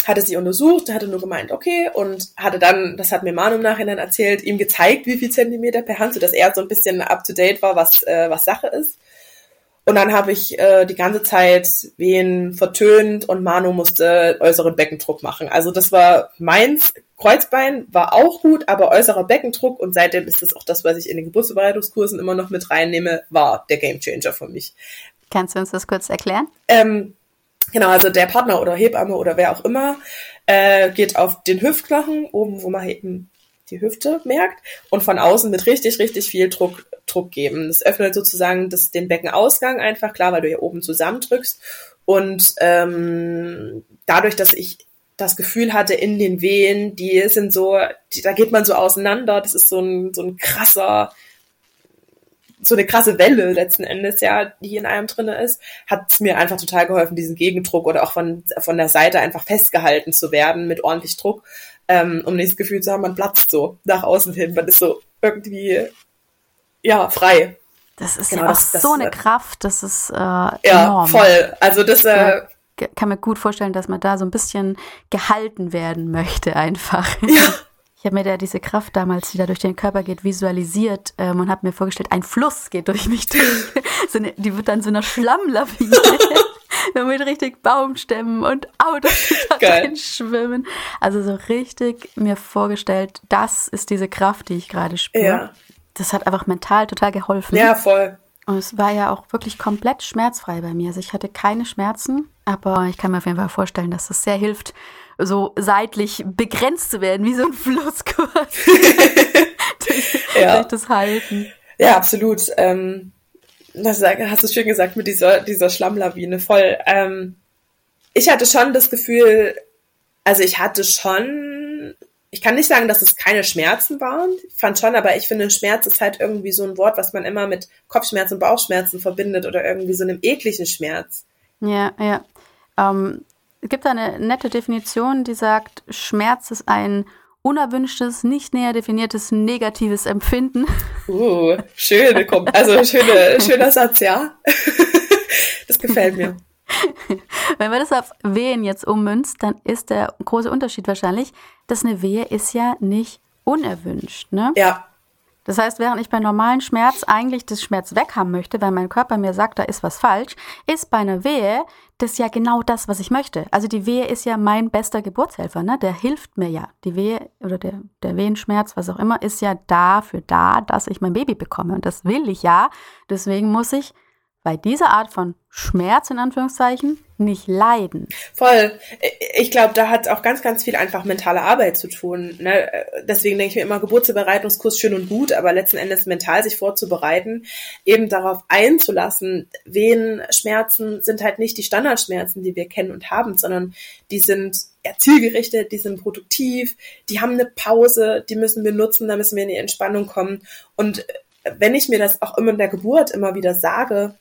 hatte sie untersucht, hatte nur gemeint, okay, und hatte dann, das hat mir Manu im Nachhinein erzählt, ihm gezeigt, wie viel Zentimeter per Hand, so dass er so ein bisschen up to date war, was, äh, was Sache ist. Und dann habe ich äh, die ganze Zeit wen vertönt und Manu musste äußeren Beckendruck machen. Also das war meins. Kreuzbein war auch gut, aber äußerer Beckendruck und seitdem ist das auch das, was ich in den Geburtsbereitungskursen immer noch mit reinnehme, war der Gamechanger für mich. Kannst du uns das kurz erklären? Ähm, genau, also der Partner oder Hebamme oder wer auch immer äh, geht auf den Hüftknochen, oben, wo man eben die Hüfte merkt und von außen mit richtig, richtig viel Druck, Druck geben. Das öffnet sozusagen das, den Beckenausgang einfach, klar, weil du hier oben zusammendrückst. Und ähm, dadurch, dass ich das Gefühl hatte in den Wehen, die sind so, die, da geht man so auseinander, das ist so ein, so ein krasser, so eine krasse Welle letzten Endes, ja, die in einem drinne ist, hat mir einfach total geholfen, diesen Gegendruck oder auch von, von der Seite einfach festgehalten zu werden mit ordentlich Druck ähm, um nicht das Gefühl zu haben, man platzt so nach außen hin. Man ist so irgendwie, ja, frei. Das ist genau, ja auch das, das, so eine Kraft, das ist äh, ja, enorm. voll. Also das äh, kann mir gut vorstellen, dass man da so ein bisschen gehalten werden möchte einfach. Ja. Ich habe mir da diese Kraft damals, die da durch den Körper geht, visualisiert ähm, und habe mir vorgestellt, ein Fluss geht durch mich durch. so eine, die wird dann so einer Schlammlawine. mit richtig Baumstämmen und Autos, die da schwimmen. Also so richtig mir vorgestellt, das ist diese Kraft, die ich gerade spüre. Ja. Das hat einfach mental total geholfen. Ja, voll. Und es war ja auch wirklich komplett schmerzfrei bei mir. Also ich hatte keine Schmerzen, aber ich kann mir auf jeden Fall vorstellen, dass das sehr hilft, so seitlich begrenzt zu werden, wie so ein Fluss durch, ja. durch das Halten. Ja, absolut. Ähm, das hast du schön gesagt mit dieser, dieser Schlammlawine, voll. Ähm, ich hatte schon das Gefühl, also ich hatte schon, ich kann nicht sagen, dass es keine Schmerzen waren. Ich fand schon, aber ich finde, Schmerz ist halt irgendwie so ein Wort, was man immer mit Kopfschmerzen und Bauchschmerzen verbindet oder irgendwie so einem ekligen Schmerz. Ja, ja. Ähm, es gibt eine nette Definition, die sagt, Schmerz ist ein unerwünschtes, nicht näher definiertes negatives Empfinden. Uh, schöne, also schöne, schöner Satz, ja. das gefällt mir. Wenn man das auf Wehen jetzt ummünzt, dann ist der große Unterschied wahrscheinlich, dass eine Wehe ist ja nicht unerwünscht, ne? Ja. Das heißt, während ich bei normalen Schmerz eigentlich das Schmerz weg haben möchte, weil mein Körper mir sagt, da ist was falsch, ist bei einer Wehe das ja genau das, was ich möchte. Also die Wehe ist ja mein bester Geburtshelfer, ne? Der hilft mir ja. Die Wehe oder der, der Wehenschmerz, was auch immer, ist ja dafür da, dass ich mein Baby bekomme. Und das will ich ja. Deswegen muss ich bei dieser Art von Schmerz in Anführungszeichen nicht leiden. Voll. Ich glaube, da hat auch ganz, ganz viel einfach mentale Arbeit zu tun. Ne? Deswegen denke ich mir immer, Geburtsbereitungskurs schön und gut, aber letzten Endes mental sich vorzubereiten, eben darauf einzulassen, wen Schmerzen sind halt nicht die Standardschmerzen, die wir kennen und haben, sondern die sind ja, zielgerichtet, die sind produktiv, die haben eine Pause, die müssen wir nutzen, da müssen wir in die Entspannung kommen. Und wenn ich mir das auch immer in der Geburt immer wieder sage,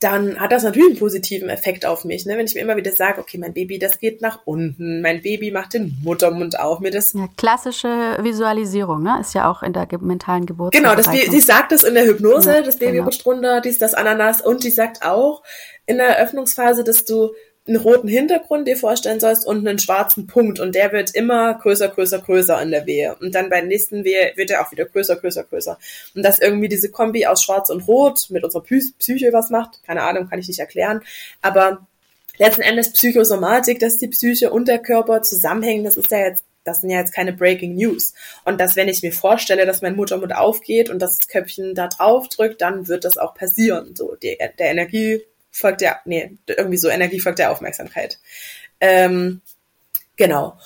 dann hat das natürlich einen positiven Effekt auf mich. Ne? Wenn ich mir immer wieder sage, okay, mein Baby, das geht nach unten, mein Baby macht den Muttermund auf, mir das. Ja, klassische Visualisierung, ne? Ist ja auch in der ge mentalen Geburt. Genau, das, die sagt das in der Hypnose, ja, das Baby genau. rutscht runter, dies, das Ananas und die sagt auch in der Eröffnungsphase, dass du einen roten Hintergrund dir vorstellen sollst und einen schwarzen Punkt und der wird immer größer, größer, größer in der Wehe und dann bei der nächsten Wehe wird er auch wieder größer, größer, größer und dass irgendwie diese Kombi aus schwarz und rot mit unserer Psyche was macht, keine Ahnung, kann ich nicht erklären, aber letzten Endes Psychosomatik, dass die Psyche und der Körper zusammenhängen, das ist ja jetzt das sind ja jetzt keine Breaking News. Und dass, wenn ich mir vorstelle, dass mein Muttermund aufgeht und das Köpfchen da drauf drückt, dann wird das auch passieren. So, die, der Energie folgt der, nee, irgendwie so Energie folgt der Aufmerksamkeit. Ähm, genau.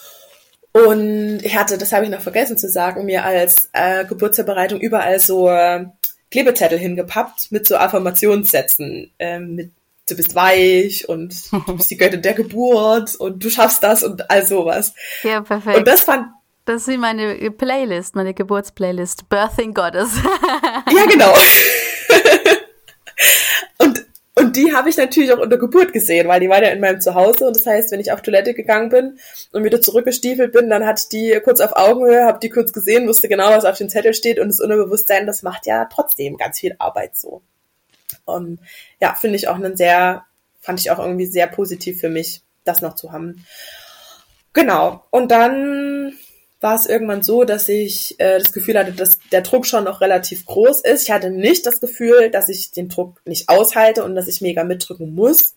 Und ich hatte, das habe ich noch vergessen zu sagen, mir als äh, Geburtsvorbereitung überall so äh, Klebezettel hingepappt mit so Affirmationssätzen, äh, mit du bist weich und du bist die Göttin der Geburt und du schaffst das und all sowas. Ja, perfekt. Und das fand das ist meine Playlist, meine Geburtsplaylist, Birthing Goddess. ja, genau. und die habe ich natürlich auch unter Geburt gesehen, weil die war ja in meinem Zuhause. Und das heißt, wenn ich auf Toilette gegangen bin und wieder zurückgestiefelt bin, dann hatte ich die kurz auf Augenhöhe, habe die kurz gesehen, wusste genau, was auf dem Zettel steht. Und das Unterbewusstsein, das macht ja trotzdem ganz viel Arbeit so. Und ja, finde ich auch einen sehr, fand ich auch irgendwie sehr positiv für mich, das noch zu haben. Genau. Und dann war es irgendwann so, dass ich äh, das Gefühl hatte, dass der Druck schon noch relativ groß ist. Ich hatte nicht das Gefühl, dass ich den Druck nicht aushalte und dass ich mega mitdrücken muss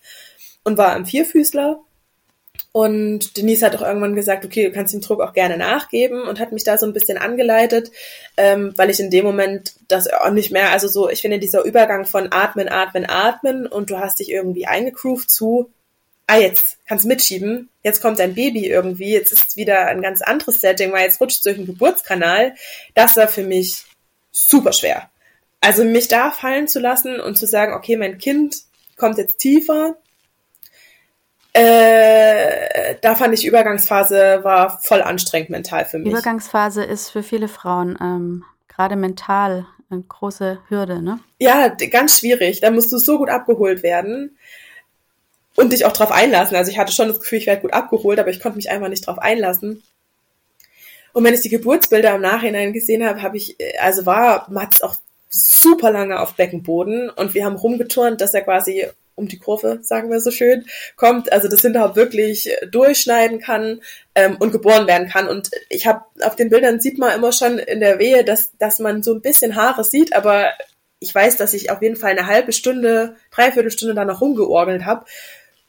und war am Vierfüßler. Und Denise hat auch irgendwann gesagt, okay, du kannst dem Druck auch gerne nachgeben und hat mich da so ein bisschen angeleitet, ähm, weil ich in dem Moment das auch nicht mehr, also so, ich finde dieser Übergang von Atmen, Atmen, Atmen und du hast dich irgendwie eingegroovt zu, ah, jetzt kannst du mitschieben, jetzt kommt dein Baby irgendwie, jetzt ist es wieder ein ganz anderes Setting, weil jetzt rutscht durch den Geburtskanal. Das war für mich super schwer. Also mich da fallen zu lassen und zu sagen, okay, mein Kind kommt jetzt tiefer. Äh, da fand ich Übergangsphase war voll anstrengend mental für mich. Übergangsphase ist für viele Frauen ähm, gerade mental eine große Hürde, ne? Ja, ganz schwierig. Da musst du so gut abgeholt werden und dich auch drauf einlassen. Also ich hatte schon das Gefühl, ich werde gut abgeholt, aber ich konnte mich einfach nicht drauf einlassen. Und wenn ich die Geburtsbilder im Nachhinein gesehen habe, habe ich, äh, also war Mats auch super lange auf Beckenboden und wir haben rumgeturnt, dass er quasi um die Kurve, sagen wir so schön, kommt, also das Hinterhaupt wirklich durchschneiden kann ähm, und geboren werden kann. Und ich habe auf den Bildern sieht man immer schon in der Wehe, dass, dass man so ein bisschen Haare sieht, aber ich weiß, dass ich auf jeden Fall eine halbe Stunde, dreiviertel Stunde da noch rumgeorgelt habe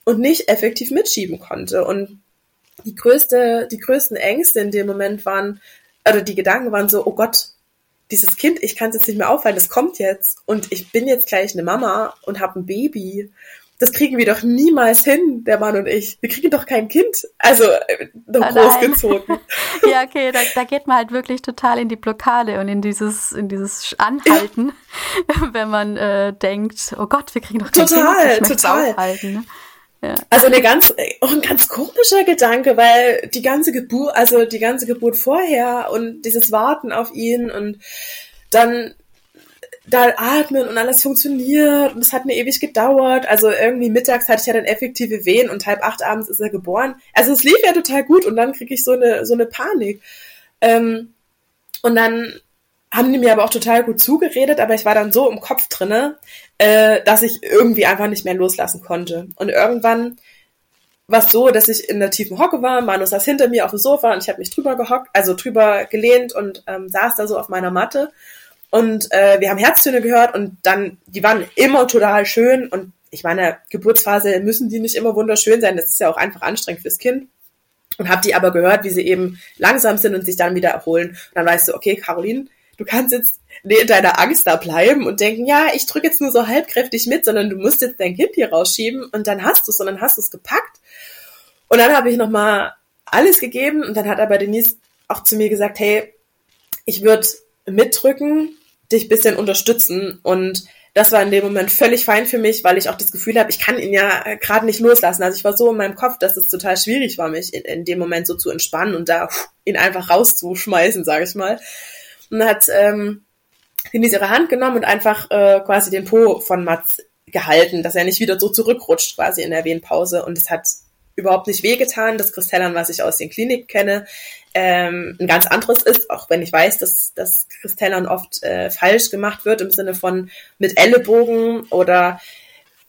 und nicht effektiv mitschieben konnte. Und die größte, die größten Ängste in dem Moment waren, oder die Gedanken waren so, oh Gott, dieses Kind, ich kann es jetzt nicht mehr aufhalten, das kommt jetzt und ich bin jetzt gleich eine Mama und habe ein Baby. Das kriegen wir doch niemals hin, der Mann und ich. Wir kriegen doch kein Kind. Also äh, noch ah, großgezogen. ja, okay, da, da, geht man halt wirklich total in die Blockade und in dieses, in dieses Anhalten, ja. wenn man äh, denkt, oh Gott, wir kriegen doch kein total, Kind. Total, total. Also eine ganz, auch ein ganz komischer Gedanke, weil die ganze Geburt, also die ganze Geburt vorher und dieses Warten auf ihn und dann da atmen und alles funktioniert und es hat mir ewig gedauert. Also irgendwie mittags hatte ich ja dann effektive Wehen und halb acht abends ist er geboren. Also es lief ja total gut und dann kriege ich so eine, so eine Panik. Ähm, und dann haben die mir aber auch total gut zugeredet, aber ich war dann so im Kopf drinne, äh, dass ich irgendwie einfach nicht mehr loslassen konnte. Und irgendwann war es so, dass ich in der tiefen Hocke war, Manu saß hinter mir auf dem Sofa und ich habe mich drüber gehockt, also drüber gelehnt und ähm, saß da so auf meiner Matte. Und äh, wir haben Herztöne gehört und dann, die waren immer total schön und ich meine, Geburtsphase müssen die nicht immer wunderschön sein, das ist ja auch einfach anstrengend fürs Kind. Und habe die aber gehört, wie sie eben langsam sind und sich dann wieder erholen. Und dann weißt du, okay, Caroline, du kannst jetzt in deiner Angst da bleiben und denken, ja, ich drücke jetzt nur so halbkräftig mit, sondern du musst jetzt dein Kind hier rausschieben und dann hast du es und dann hast du es gepackt. Und dann habe ich nochmal alles gegeben und dann hat aber Denise auch zu mir gesagt, hey, ich würde mitdrücken, dich bisschen unterstützen und das war in dem Moment völlig fein für mich, weil ich auch das Gefühl habe, ich kann ihn ja gerade nicht loslassen. Also ich war so in meinem Kopf, dass es total schwierig war, mich in, in dem Moment so zu entspannen und da ihn einfach rauszuschmeißen, sage ich mal und hat ähm, Denise ihre Hand genommen und einfach äh, quasi den Po von Mats gehalten, dass er nicht wieder so zurückrutscht quasi in der Wehenpause und es hat überhaupt nicht wehgetan. Das Kristellern, was ich aus den Kliniken kenne, ähm, ein ganz anderes ist, auch wenn ich weiß, dass das Kristellern oft äh, falsch gemacht wird im Sinne von mit Ellenbogen oder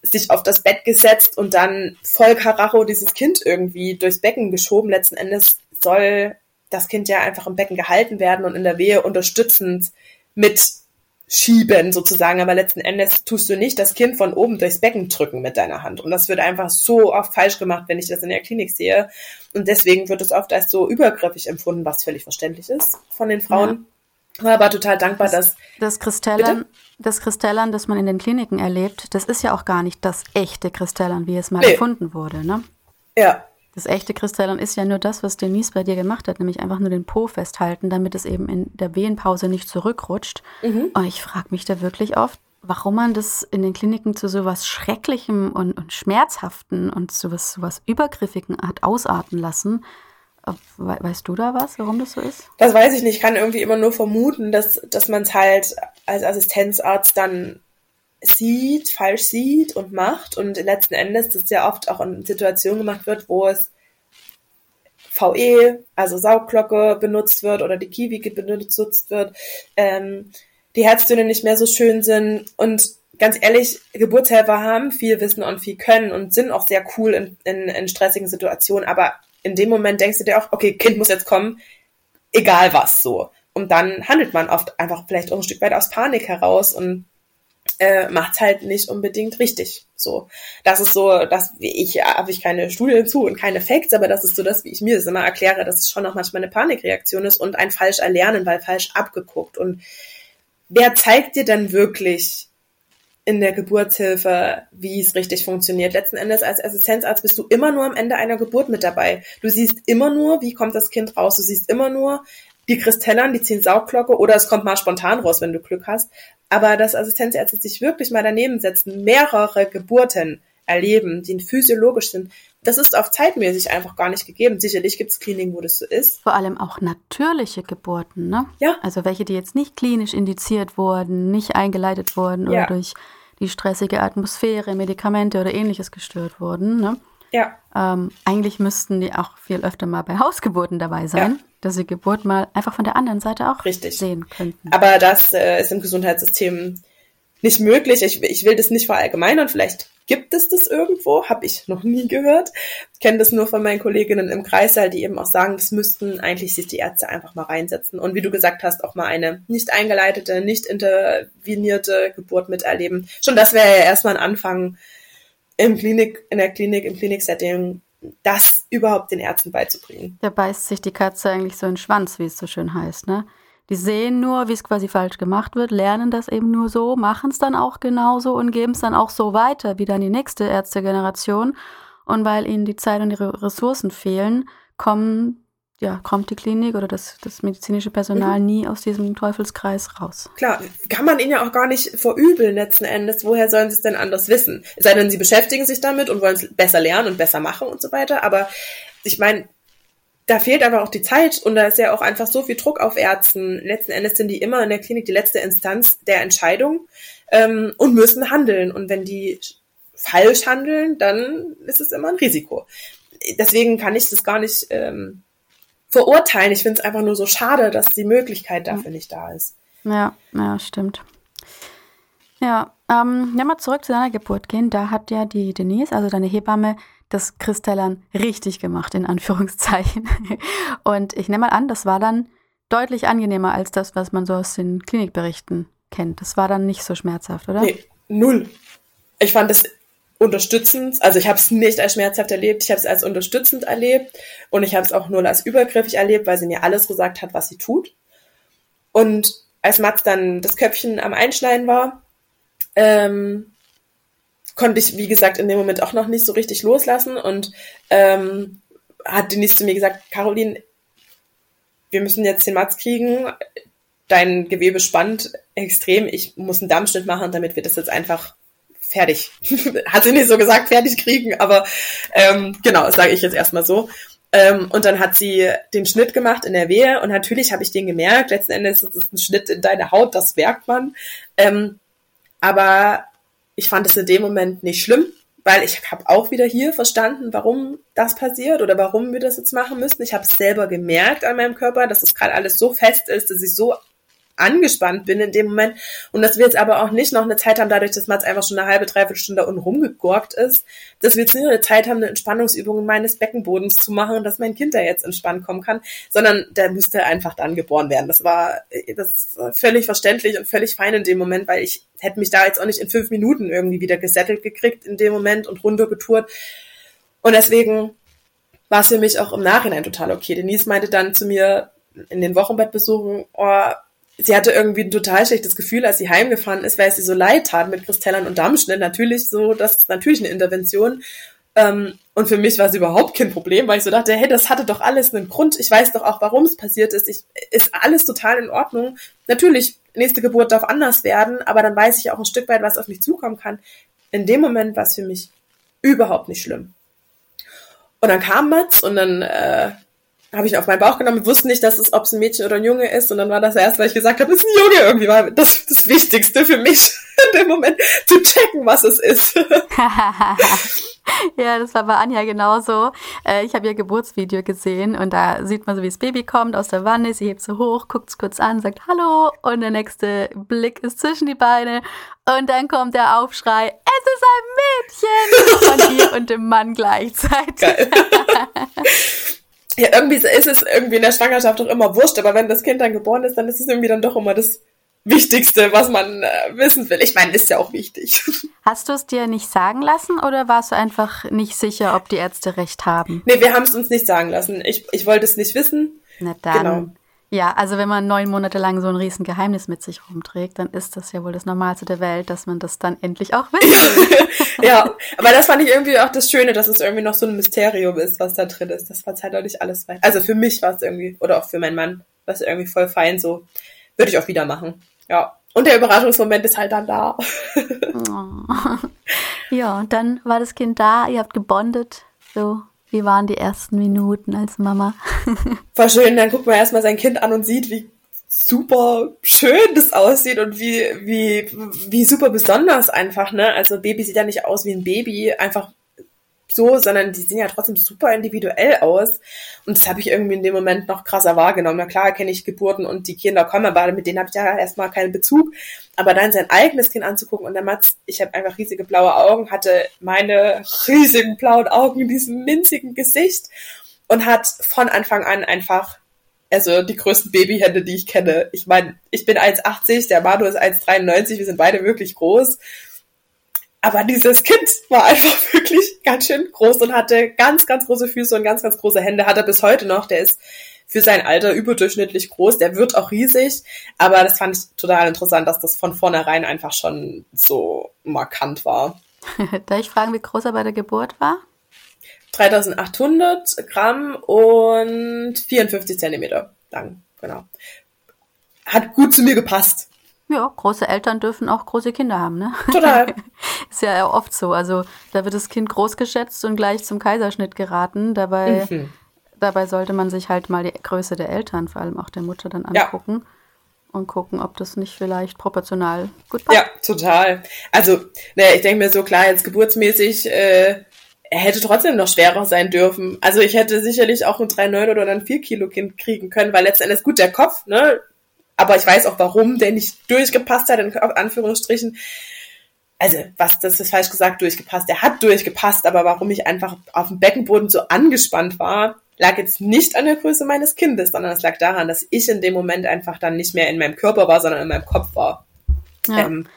sich auf das Bett gesetzt und dann voll Karacho dieses Kind irgendwie durchs Becken geschoben. Letzten Endes soll das Kind ja einfach im Becken gehalten werden und in der Wehe unterstützend mit schieben sozusagen, aber letzten Endes tust du nicht das Kind von oben durchs Becken drücken mit deiner Hand. Und das wird einfach so oft falsch gemacht, wenn ich das in der Klinik sehe. Und deswegen wird es oft als so übergriffig empfunden, was völlig verständlich ist von den Frauen. Ja. War aber total dankbar, das, dass. Das Kristellern, das Kristellern, das man in den Kliniken erlebt, das ist ja auch gar nicht das echte Kristellern, wie es mal nee. erfunden wurde, ne? Ja, das echte Kristallon ist ja nur das, was Denise bei dir gemacht hat, nämlich einfach nur den Po festhalten, damit es eben in der Wehenpause nicht zurückrutscht. Mhm. Und ich frage mich da wirklich oft, warum man das in den Kliniken zu sowas Schrecklichem und, und Schmerzhaften und sowas, sowas Übergriffigen hat ausarten lassen. Weißt du da was, warum das so ist? Das weiß ich nicht. Ich kann irgendwie immer nur vermuten, dass, dass man es halt als Assistenzarzt dann sieht, falsch sieht und macht und letzten Endes das ja oft auch in Situationen gemacht wird, wo es VE, also Saugglocke benutzt wird oder die Kiwi benutzt wird, ähm, die Herztöne nicht mehr so schön sind und ganz ehrlich, Geburtshelfer haben viel Wissen und viel Können und sind auch sehr cool in, in, in stressigen Situationen, aber in dem Moment denkst du dir auch, okay, Kind muss jetzt kommen, egal was so. Und dann handelt man oft einfach vielleicht auch ein Stück weit aus Panik heraus und äh, macht halt nicht unbedingt richtig. So, das ist so, dass ich habe ich keine Studien zu und keine Facts, aber das ist so das, wie ich mir das immer erkläre, dass es schon auch manchmal eine Panikreaktion ist und ein falsch erlernen, weil falsch abgeguckt. Und wer zeigt dir dann wirklich in der Geburtshilfe, wie es richtig funktioniert. Letzten Endes als Assistenzarzt bist du immer nur am Ende einer Geburt mit dabei. Du siehst immer nur, wie kommt das Kind raus. Du siehst immer nur, die Kristellern, die ziehen Saugglocke oder es kommt mal spontan raus, wenn du Glück hast. Aber dass Assistenzärzte sich wirklich mal daneben setzen, mehrere Geburten erleben, die physiologisch sind, das ist auf zeitmäßig einfach gar nicht gegeben. Sicherlich gibt es Kliniken, wo das so ist. Vor allem auch natürliche Geburten, ne? Ja. Also welche, die jetzt nicht klinisch indiziert wurden, nicht eingeleitet wurden ja. oder durch die stressige Atmosphäre, Medikamente oder ähnliches gestört wurden, ne? Ja. Ähm, eigentlich müssten die auch viel öfter mal bei Hausgeburten dabei sein, ja. dass sie Geburt mal einfach von der anderen Seite auch Richtig. sehen könnten. Aber das äh, ist im Gesundheitssystem nicht möglich. Ich, ich will das nicht verallgemeinern. Vielleicht gibt es das irgendwo, habe ich noch nie gehört. Ich kenne das nur von meinen Kolleginnen im Kreissaal, die eben auch sagen, das müssten eigentlich sich die Ärzte einfach mal reinsetzen. Und wie du gesagt hast, auch mal eine nicht eingeleitete, nicht intervenierte Geburt miterleben. Schon das wäre ja erstmal ein Anfang, im Klinik, in der Klinik, im Kliniksetting, das überhaupt den Ärzten beizubringen. Da beißt sich die Katze eigentlich so in den Schwanz, wie es so schön heißt, ne? Die sehen nur, wie es quasi falsch gemacht wird, lernen das eben nur so, machen es dann auch genauso und geben es dann auch so weiter wie dann die nächste Ärztegeneration. Und weil ihnen die Zeit und die Ressourcen fehlen, kommen ja, kommt die Klinik oder das, das medizinische Personal mhm. nie aus diesem Teufelskreis raus. Klar, kann man ihnen ja auch gar nicht verübeln letzten Endes. Woher sollen sie es denn anders wissen? Es sei denn, sie beschäftigen sich damit und wollen es besser lernen und besser machen und so weiter. Aber ich meine, da fehlt aber auch die Zeit und da ist ja auch einfach so viel Druck auf Ärzten. Letzten Endes sind die immer in der Klinik die letzte Instanz der Entscheidung ähm, und müssen handeln. Und wenn die falsch handeln, dann ist es immer ein Risiko. Deswegen kann ich das gar nicht ähm, verurteilen. Ich finde es einfach nur so schade, dass die Möglichkeit dafür nicht da ist. Ja, ja, stimmt. Ja, ähm, wenn wir zurück zu deiner Geburt gehen, da hat ja die Denise, also deine Hebamme, das Kristellern richtig gemacht, in Anführungszeichen. Und ich nehme mal an, das war dann deutlich angenehmer als das, was man so aus den Klinikberichten kennt. Das war dann nicht so schmerzhaft, oder? Nee, null. Ich fand das unterstützend, also ich habe es nicht als schmerzhaft erlebt, ich habe es als unterstützend erlebt und ich habe es auch nur als übergriffig erlebt, weil sie mir alles gesagt hat, was sie tut. Und als Mats dann das Köpfchen am Einschneiden war, ähm, konnte ich, wie gesagt, in dem Moment auch noch nicht so richtig loslassen und ähm, hat Denise zu mir gesagt, Caroline, wir müssen jetzt den Mats kriegen, dein Gewebe spannt extrem, ich muss einen Dammschnitt machen, damit wir das jetzt einfach fertig. Hat sie nicht so gesagt, fertig kriegen, aber ähm, genau, sage ich jetzt erstmal so. Ähm, und dann hat sie den Schnitt gemacht in der Wehe und natürlich habe ich den gemerkt. Letzten Endes ist es ein Schnitt in deine Haut, das merkt man. Ähm, aber ich fand es in dem Moment nicht schlimm, weil ich habe auch wieder hier verstanden, warum das passiert oder warum wir das jetzt machen müssen. Ich habe es selber gemerkt an meinem Körper, dass es gerade alles so fest ist, dass ich so angespannt bin in dem Moment und dass wir jetzt aber auch nicht noch eine Zeit haben, dadurch, dass Mats einfach schon eine halbe, dreiviertel Stunde unten rumgegorgt ist, dass wir jetzt nicht eine Zeit haben, eine Entspannungsübung meines Beckenbodens zu machen dass mein Kind da jetzt entspannt kommen kann, sondern der müsste einfach dann geboren werden. Das war, das war völlig verständlich und völlig fein in dem Moment, weil ich hätte mich da jetzt auch nicht in fünf Minuten irgendwie wieder gesettelt gekriegt in dem Moment und runtergetourt. Und deswegen war es für mich auch im Nachhinein total okay. Denise meinte dann zu mir in den Wochenbettbesuchen, oh, sie hatte irgendwie ein total schlechtes Gefühl, als sie heimgefahren ist, weil es sie so leid tat mit Kristellern und Dammschnitt. Natürlich so, das ist natürlich eine Intervention. Ähm, und für mich war es überhaupt kein Problem, weil ich so dachte, hey, das hatte doch alles einen Grund. Ich weiß doch auch, warum es passiert ist. Ich, ist alles total in Ordnung. Natürlich, nächste Geburt darf anders werden, aber dann weiß ich auch ein Stück weit, was auf mich zukommen kann. In dem Moment war es für mich überhaupt nicht schlimm. Und dann kam Mats und dann äh, habe ich auf meinen Bauch genommen. Wir wussten nicht, dass es, ob es ein Mädchen oder ein Junge ist. Und dann war das erst, weil ich gesagt habe, es ist ein Junge. Irgendwie war das das Wichtigste für mich in dem Moment, zu checken, was es ist. ja, das war bei Anja genauso. Äh, ich habe ihr Geburtsvideo gesehen und da sieht man so, wie das Baby kommt aus der Wanne. Sie hebt so hoch, guckt es kurz an, sagt Hallo. Und der nächste Blick ist zwischen die Beine. Und dann kommt der Aufschrei, es ist ein Mädchen von ihr und dem Mann gleichzeitig. Ja, irgendwie ist es irgendwie in der Schwangerschaft doch immer wurscht, aber wenn das Kind dann geboren ist, dann ist es irgendwie dann doch immer das Wichtigste, was man äh, wissen will. Ich meine, ist ja auch wichtig. Hast du es dir nicht sagen lassen oder warst du einfach nicht sicher, ob die Ärzte recht haben? Nee, wir haben es uns nicht sagen lassen. Ich, ich wollte es nicht wissen. Na dann. Genau. Ja, also wenn man neun Monate lang so ein riesen Geheimnis mit sich rumträgt, dann ist das ja wohl das Normalste der Welt, dass man das dann endlich auch will. ja, aber das fand ich irgendwie auch das Schöne, dass es irgendwie noch so ein Mysterium ist, was da drin ist. Das war halt auch nicht alles weit. Also für mich war es irgendwie, oder auch für meinen Mann, war es irgendwie voll fein so. Würde ich auch wieder machen. Ja. Und der Überraschungsmoment ist halt dann da. oh. Ja, und dann war das Kind da, ihr habt gebondet, so wie waren die ersten Minuten als Mama? War schön, dann guckt man erstmal sein Kind an und sieht, wie super schön das aussieht und wie, wie, wie super besonders einfach, ne? Also Baby sieht ja nicht aus wie ein Baby, einfach so, sondern die sehen ja trotzdem super individuell aus. Und das habe ich irgendwie in dem Moment noch krasser wahrgenommen. Na klar kenne ich Geburten und die Kinder kommen, aber mit denen habe ich ja erstmal keinen Bezug. Aber dann sein eigenes Kind anzugucken und der Mats, ich habe einfach riesige blaue Augen, hatte meine riesigen blauen Augen in diesem minzigen Gesicht und hat von Anfang an einfach also die größten Babyhände, die ich kenne. Ich meine, ich bin 1,80, der Manu ist 1,93, wir sind beide wirklich groß. Aber dieses Kind war einfach wirklich ganz schön groß und hatte ganz, ganz große Füße und ganz, ganz große Hände. Hat er bis heute noch. Der ist für sein Alter überdurchschnittlich groß. Der wird auch riesig. Aber das fand ich total interessant, dass das von vornherein einfach schon so markant war. Darf ich fragen, wie groß er bei der Geburt war? 3800 Gramm und 54 Zentimeter lang, genau. Hat gut zu mir gepasst. Ja, große Eltern dürfen auch große Kinder haben, ne? Total. Ist ja oft so. Also da wird das Kind groß geschätzt und gleich zum Kaiserschnitt geraten. Dabei, mhm. dabei sollte man sich halt mal die Größe der Eltern, vor allem auch der Mutter, dann angucken. Ja. Und gucken, ob das nicht vielleicht proportional gut passt. Ja, total. Also, naja, ich denke mir so, klar, jetzt geburtsmäßig, äh, er hätte trotzdem noch schwerer sein dürfen. Also ich hätte sicherlich auch ein 3,9 oder ein 4 Kilo Kind kriegen können, weil letztendlich gut der Kopf, ne, aber ich weiß auch, warum der nicht durchgepasst hat, in Anführungsstrichen. Also, was, das ist falsch gesagt, durchgepasst. Der hat durchgepasst, aber warum ich einfach auf dem Beckenboden so angespannt war, lag jetzt nicht an der Größe meines Kindes, sondern es lag daran, dass ich in dem Moment einfach dann nicht mehr in meinem Körper war, sondern in meinem Kopf war. Ja. Ähm,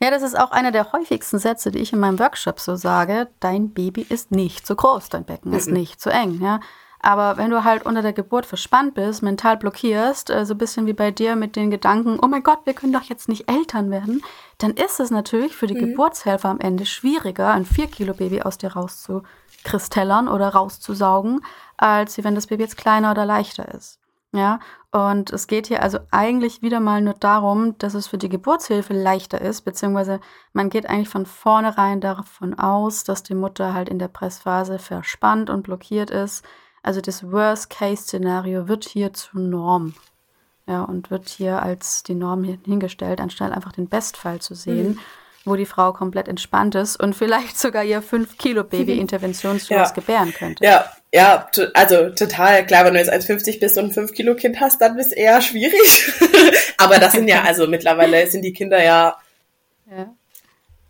ja, das ist auch einer der häufigsten Sätze, die ich in meinem Workshop so sage. Dein Baby ist nicht zu groß, dein Becken ist nicht zu eng. Ja? Aber wenn du halt unter der Geburt verspannt bist, mental blockierst, äh, so ein bisschen wie bei dir mit den Gedanken, oh mein Gott, wir können doch jetzt nicht Eltern werden, dann ist es natürlich für die mhm. Geburtshelfer am Ende schwieriger, ein 4-Kilo-Baby aus dir rauszukristellern oder rauszusaugen, als wenn das Baby jetzt kleiner oder leichter ist. Ja, und es geht hier also eigentlich wieder mal nur darum, dass es für die Geburtshilfe leichter ist, beziehungsweise man geht eigentlich von vornherein davon aus, dass die Mutter halt in der Pressphase verspannt und blockiert ist also das Worst-Case-Szenario wird hier zur Norm. Ja, und wird hier als die Norm hingestellt, anstatt einfach den Bestfall zu sehen. Mhm. wo die Frau komplett entspannt ist und vielleicht sogar ihr 5 Kilo Baby interventionslos ja. gebären könnte. Ja, ja, also total klar, wenn du jetzt 1,50 bist und ein 5 Kilo Kind hast, dann ist eher schwierig. Aber das sind ja, also mittlerweile sind die Kinder ja, ja.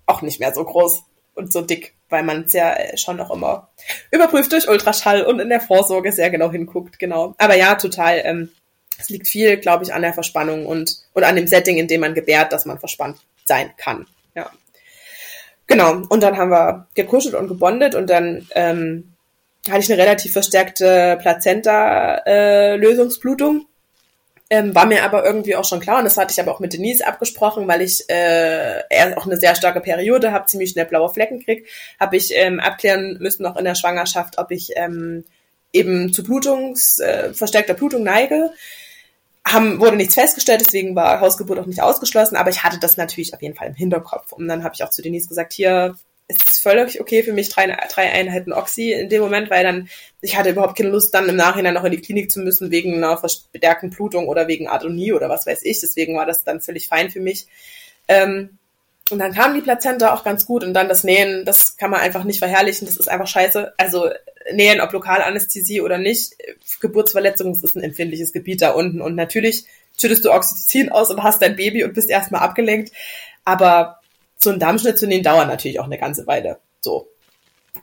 auch nicht mehr so groß und so dick, weil man es ja schon noch immer überprüft durch Ultraschall und in der Vorsorge sehr genau hinguckt, genau. Aber ja, total. Ähm, es liegt viel, glaube ich, an der Verspannung und, und an dem Setting, in dem man gebärt, dass man verspannt sein kann. Ja. Genau. Und dann haben wir gekuschelt und gebondet und dann ähm, hatte ich eine relativ verstärkte Plazenta-Lösungsblutung. Äh, ähm, war mir aber irgendwie auch schon klar, und das hatte ich aber auch mit Denise abgesprochen, weil ich äh, auch eine sehr starke Periode habe, ziemlich schnell blaue Flecken krieg, habe ich ähm, abklären müssen noch in der Schwangerschaft, ob ich ähm, eben zu Blutungs, äh, verstärkter Blutung neige haben, wurde nichts festgestellt, deswegen war Hausgeburt auch nicht ausgeschlossen, aber ich hatte das natürlich auf jeden Fall im Hinterkopf. Und dann habe ich auch zu Denise gesagt, hier ist es völlig okay für mich, drei, drei Einheiten Oxy in dem Moment, weil dann, ich hatte überhaupt keine Lust, dann im Nachhinein noch in die Klinik zu müssen, wegen einer verstärkten Blutung oder wegen Adonie oder was weiß ich. Deswegen war das dann völlig fein für mich. Ähm, und dann kam die Plazenta auch ganz gut und dann das Nähen, das kann man einfach nicht verherrlichen, das ist einfach scheiße. Also nähen, ob Lokalanästhesie oder nicht, Geburtsverletzung ist ein empfindliches Gebiet da unten. Und natürlich schüttest du Oxytocin aus und hast dein Baby und bist erstmal abgelenkt. Aber so ein Darmschnitt zu nähen dauert natürlich auch eine ganze Weile. So.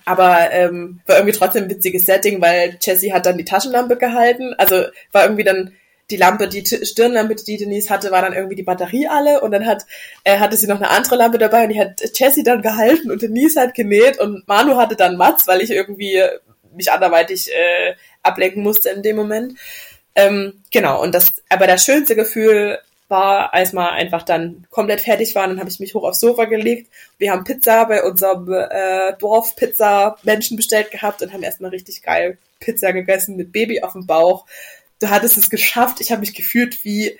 Aber ähm, war irgendwie trotzdem ein witziges Setting, weil Jessie hat dann die Taschenlampe gehalten. Also war irgendwie dann die Lampe, die Stirnlampe, die Denise hatte, war dann irgendwie die Batterie alle und dann hat äh, hatte sie noch eine andere Lampe dabei und die hat Jessie dann gehalten und Denise hat genäht und Manu hatte dann Mats, weil ich irgendwie mich anderweitig äh, ablenken musste in dem Moment. Ähm, genau, und das, aber das schönste Gefühl war, als wir einfach dann komplett fertig waren, dann habe ich mich hoch aufs Sofa gelegt. Wir haben Pizza bei unserem äh, Dorf-Pizza-Menschen bestellt gehabt und haben erstmal richtig geil Pizza gegessen mit Baby auf dem Bauch. Du hattest es geschafft. Ich habe mich gefühlt wie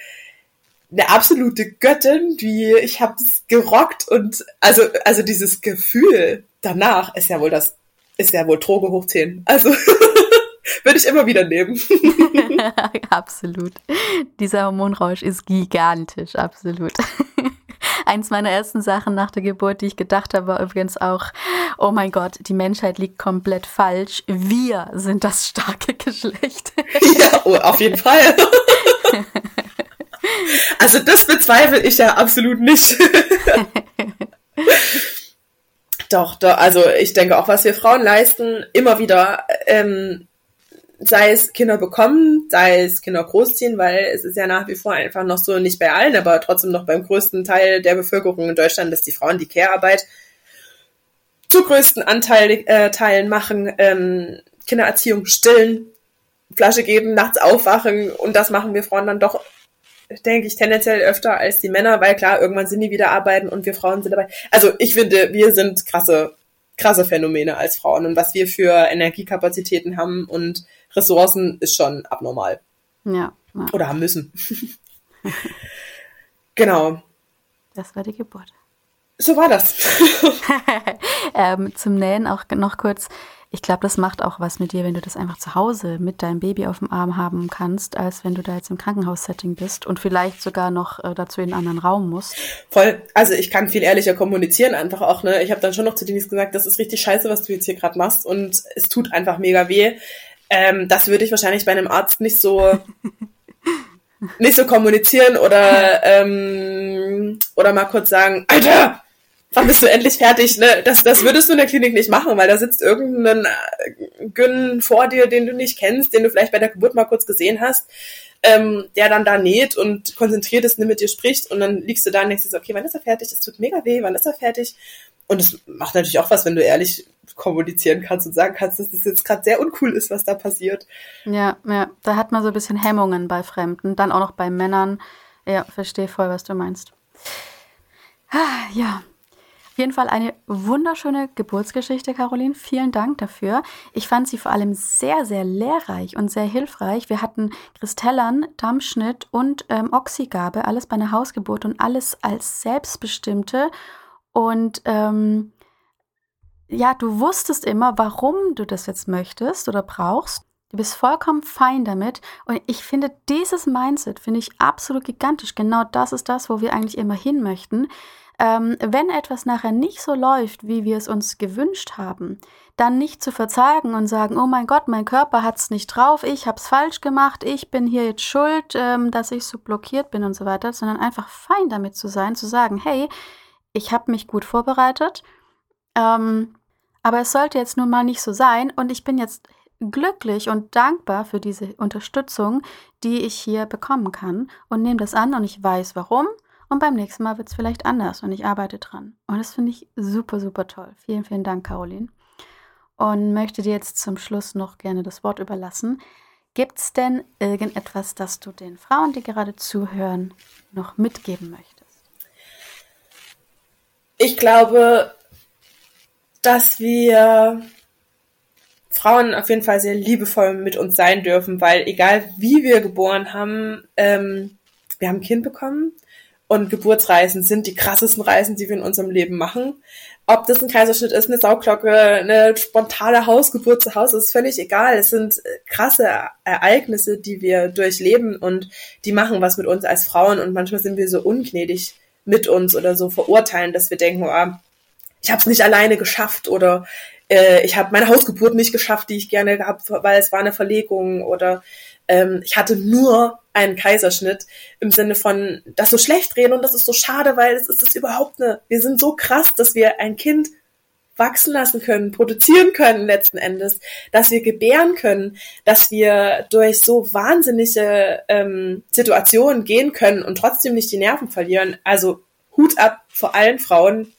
eine absolute Göttin, wie ich habe es gerockt und also also dieses Gefühl danach ist ja wohl das ist ja wohl Droge hoch 10. Also würde ich immer wieder nehmen. absolut. Dieser Hormonrausch ist gigantisch, absolut. Eins meiner ersten Sachen nach der Geburt, die ich gedacht habe, war übrigens auch, oh mein Gott, die Menschheit liegt komplett falsch. Wir sind das starke Geschlecht. ja, oh, auf jeden Fall. also das bezweifle ich ja absolut nicht. Doch, doch, also ich denke auch, was wir Frauen leisten, immer wieder, ähm, sei es Kinder bekommen, sei es Kinder großziehen, weil es ist ja nach wie vor einfach noch so, nicht bei allen, aber trotzdem noch beim größten Teil der Bevölkerung in Deutschland, dass die Frauen die Care-Arbeit zu größten Anteil, äh, Teilen machen, ähm, Kindererziehung stillen, Flasche geben, nachts aufwachen und das machen wir Frauen dann doch denke ich, tendenziell öfter als die Männer, weil klar, irgendwann sind die wieder arbeiten und wir Frauen sind dabei. Also ich finde, wir sind krasse, krasse Phänomene als Frauen und was wir für Energiekapazitäten haben und Ressourcen ist schon abnormal. Ja. ja. Oder haben müssen. genau. Das war die Geburt. So war das. ähm, zum Nähen auch noch kurz ich glaube, das macht auch was mit dir, wenn du das einfach zu Hause mit deinem Baby auf dem Arm haben kannst, als wenn du da jetzt im Krankenhaussetting bist und vielleicht sogar noch äh, dazu in einen anderen Raum musst. Voll. Also ich kann viel ehrlicher kommunizieren einfach auch. Ne, ich habe dann schon noch zu Denise gesagt, das ist richtig scheiße, was du jetzt hier gerade machst und es tut einfach mega weh. Ähm, das würde ich wahrscheinlich bei einem Arzt nicht so nicht so kommunizieren oder ähm, oder mal kurz sagen, Alter, wann bist du endlich fertig? Ne? Das, das würdest du in der Klinik nicht machen, weil da sitzt irgendein äh, Gyn vor dir, den du nicht kennst, den du vielleicht bei der Geburt mal kurz gesehen hast, ähm, der dann da näht und konzentriert ist, mit dir spricht und dann liegst du da und denkst dir so, okay, wann ist er fertig? Es tut mega weh, wann ist er fertig? Und es macht natürlich auch was, wenn du ehrlich kommunizieren kannst und sagen kannst, dass das jetzt gerade sehr uncool ist, was da passiert. Ja, ja, da hat man so ein bisschen Hemmungen bei Fremden, dann auch noch bei Männern. Ja, verstehe voll, was du meinst. Ah, ja, auf jeden Fall eine wunderschöne Geburtsgeschichte, Caroline. Vielen Dank dafür. Ich fand sie vor allem sehr, sehr lehrreich und sehr hilfreich. Wir hatten Kristellern, Dammschnitt und ähm, Oxygabe, alles bei einer Hausgeburt und alles als selbstbestimmte. Und ähm, ja, du wusstest immer, warum du das jetzt möchtest oder brauchst. Du bist vollkommen fein damit. Und ich finde, dieses Mindset finde ich absolut gigantisch. Genau das ist das, wo wir eigentlich immer hin möchten. Ähm, wenn etwas nachher nicht so läuft, wie wir es uns gewünscht haben, dann nicht zu verzagen und sagen, oh mein Gott, mein Körper hat es nicht drauf, ich habe es falsch gemacht, ich bin hier jetzt schuld, ähm, dass ich so blockiert bin und so weiter, sondern einfach fein damit zu sein, zu sagen, hey, ich habe mich gut vorbereitet, ähm, aber es sollte jetzt nun mal nicht so sein und ich bin jetzt glücklich und dankbar für diese Unterstützung, die ich hier bekommen kann und nehme das an und ich weiß warum und beim nächsten Mal wird es vielleicht anders und ich arbeite dran. Und das finde ich super, super toll. Vielen, vielen Dank, Caroline. Und möchte dir jetzt zum Schluss noch gerne das Wort überlassen. Gibt es denn irgendetwas, das du den Frauen, die gerade zuhören, noch mitgeben möchtest? Ich glaube, dass wir Frauen auf jeden Fall sehr liebevoll mit uns sein dürfen, weil egal wie wir geboren haben, ähm, wir haben ein Kind bekommen und Geburtsreisen sind die krassesten Reisen, die wir in unserem Leben machen. Ob das ein Kaiserschnitt ist, eine Sauglocke, eine spontane Hausgeburt zu Hause, ist völlig egal. Es sind krasse Ereignisse, die wir durchleben und die machen was mit uns als Frauen und manchmal sind wir so ungnädig mit uns oder so verurteilen, dass wir denken, oh, ich habe es nicht alleine geschafft oder äh, ich habe meine Hausgeburt nicht geschafft, die ich gerne gehabt, weil es war eine Verlegung oder ähm, ich hatte nur einen Kaiserschnitt im Sinne von das so schlecht reden und das ist so schade, weil es ist, überhaupt eine, wir sind so krass, dass wir ein Kind wachsen lassen können, produzieren können letzten Endes, dass wir gebären können, dass wir durch so wahnsinnige ähm, Situationen gehen können und trotzdem nicht die Nerven verlieren. Also Hut ab vor allen Frauen,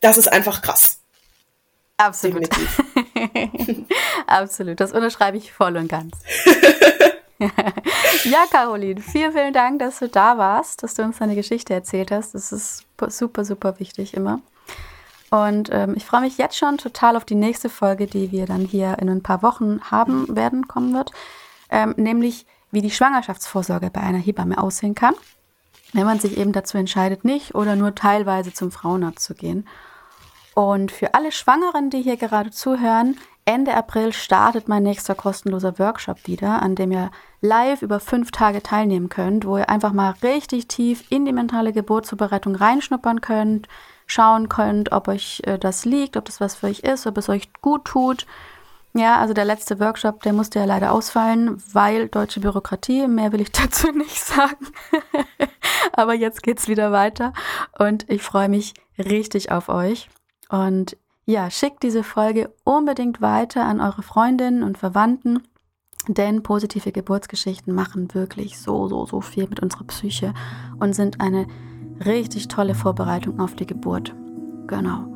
das ist einfach krass. Absolut. Absolut. Das unterschreibe ich voll und ganz. ja, Caroline, vielen, vielen Dank, dass du da warst, dass du uns deine Geschichte erzählt hast. Das ist super, super wichtig immer. Und ähm, ich freue mich jetzt schon total auf die nächste Folge, die wir dann hier in ein paar Wochen haben werden, kommen wird. Ähm, nämlich, wie die Schwangerschaftsvorsorge bei einer Hebamme aussehen kann wenn man sich eben dazu entscheidet, nicht oder nur teilweise zum Frauenarzt zu gehen. Und für alle Schwangeren, die hier gerade zuhören, Ende April startet mein nächster kostenloser Workshop wieder, an dem ihr live über fünf Tage teilnehmen könnt, wo ihr einfach mal richtig tief in die mentale Geburtsvorbereitung reinschnuppern könnt, schauen könnt, ob euch äh, das liegt, ob das was für euch ist, ob es euch gut tut ja, also der letzte Workshop, der musste ja leider ausfallen, weil deutsche Bürokratie, mehr will ich dazu nicht sagen. Aber jetzt geht's wieder weiter und ich freue mich richtig auf euch. Und ja, schickt diese Folge unbedingt weiter an eure Freundinnen und Verwandten, denn positive Geburtsgeschichten machen wirklich so, so, so viel mit unserer Psyche und sind eine richtig tolle Vorbereitung auf die Geburt. Genau.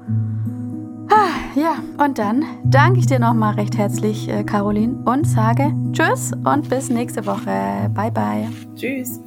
Ja, und dann danke ich dir nochmal recht herzlich, äh, Caroline, und sage Tschüss und bis nächste Woche. Bye, bye. Tschüss.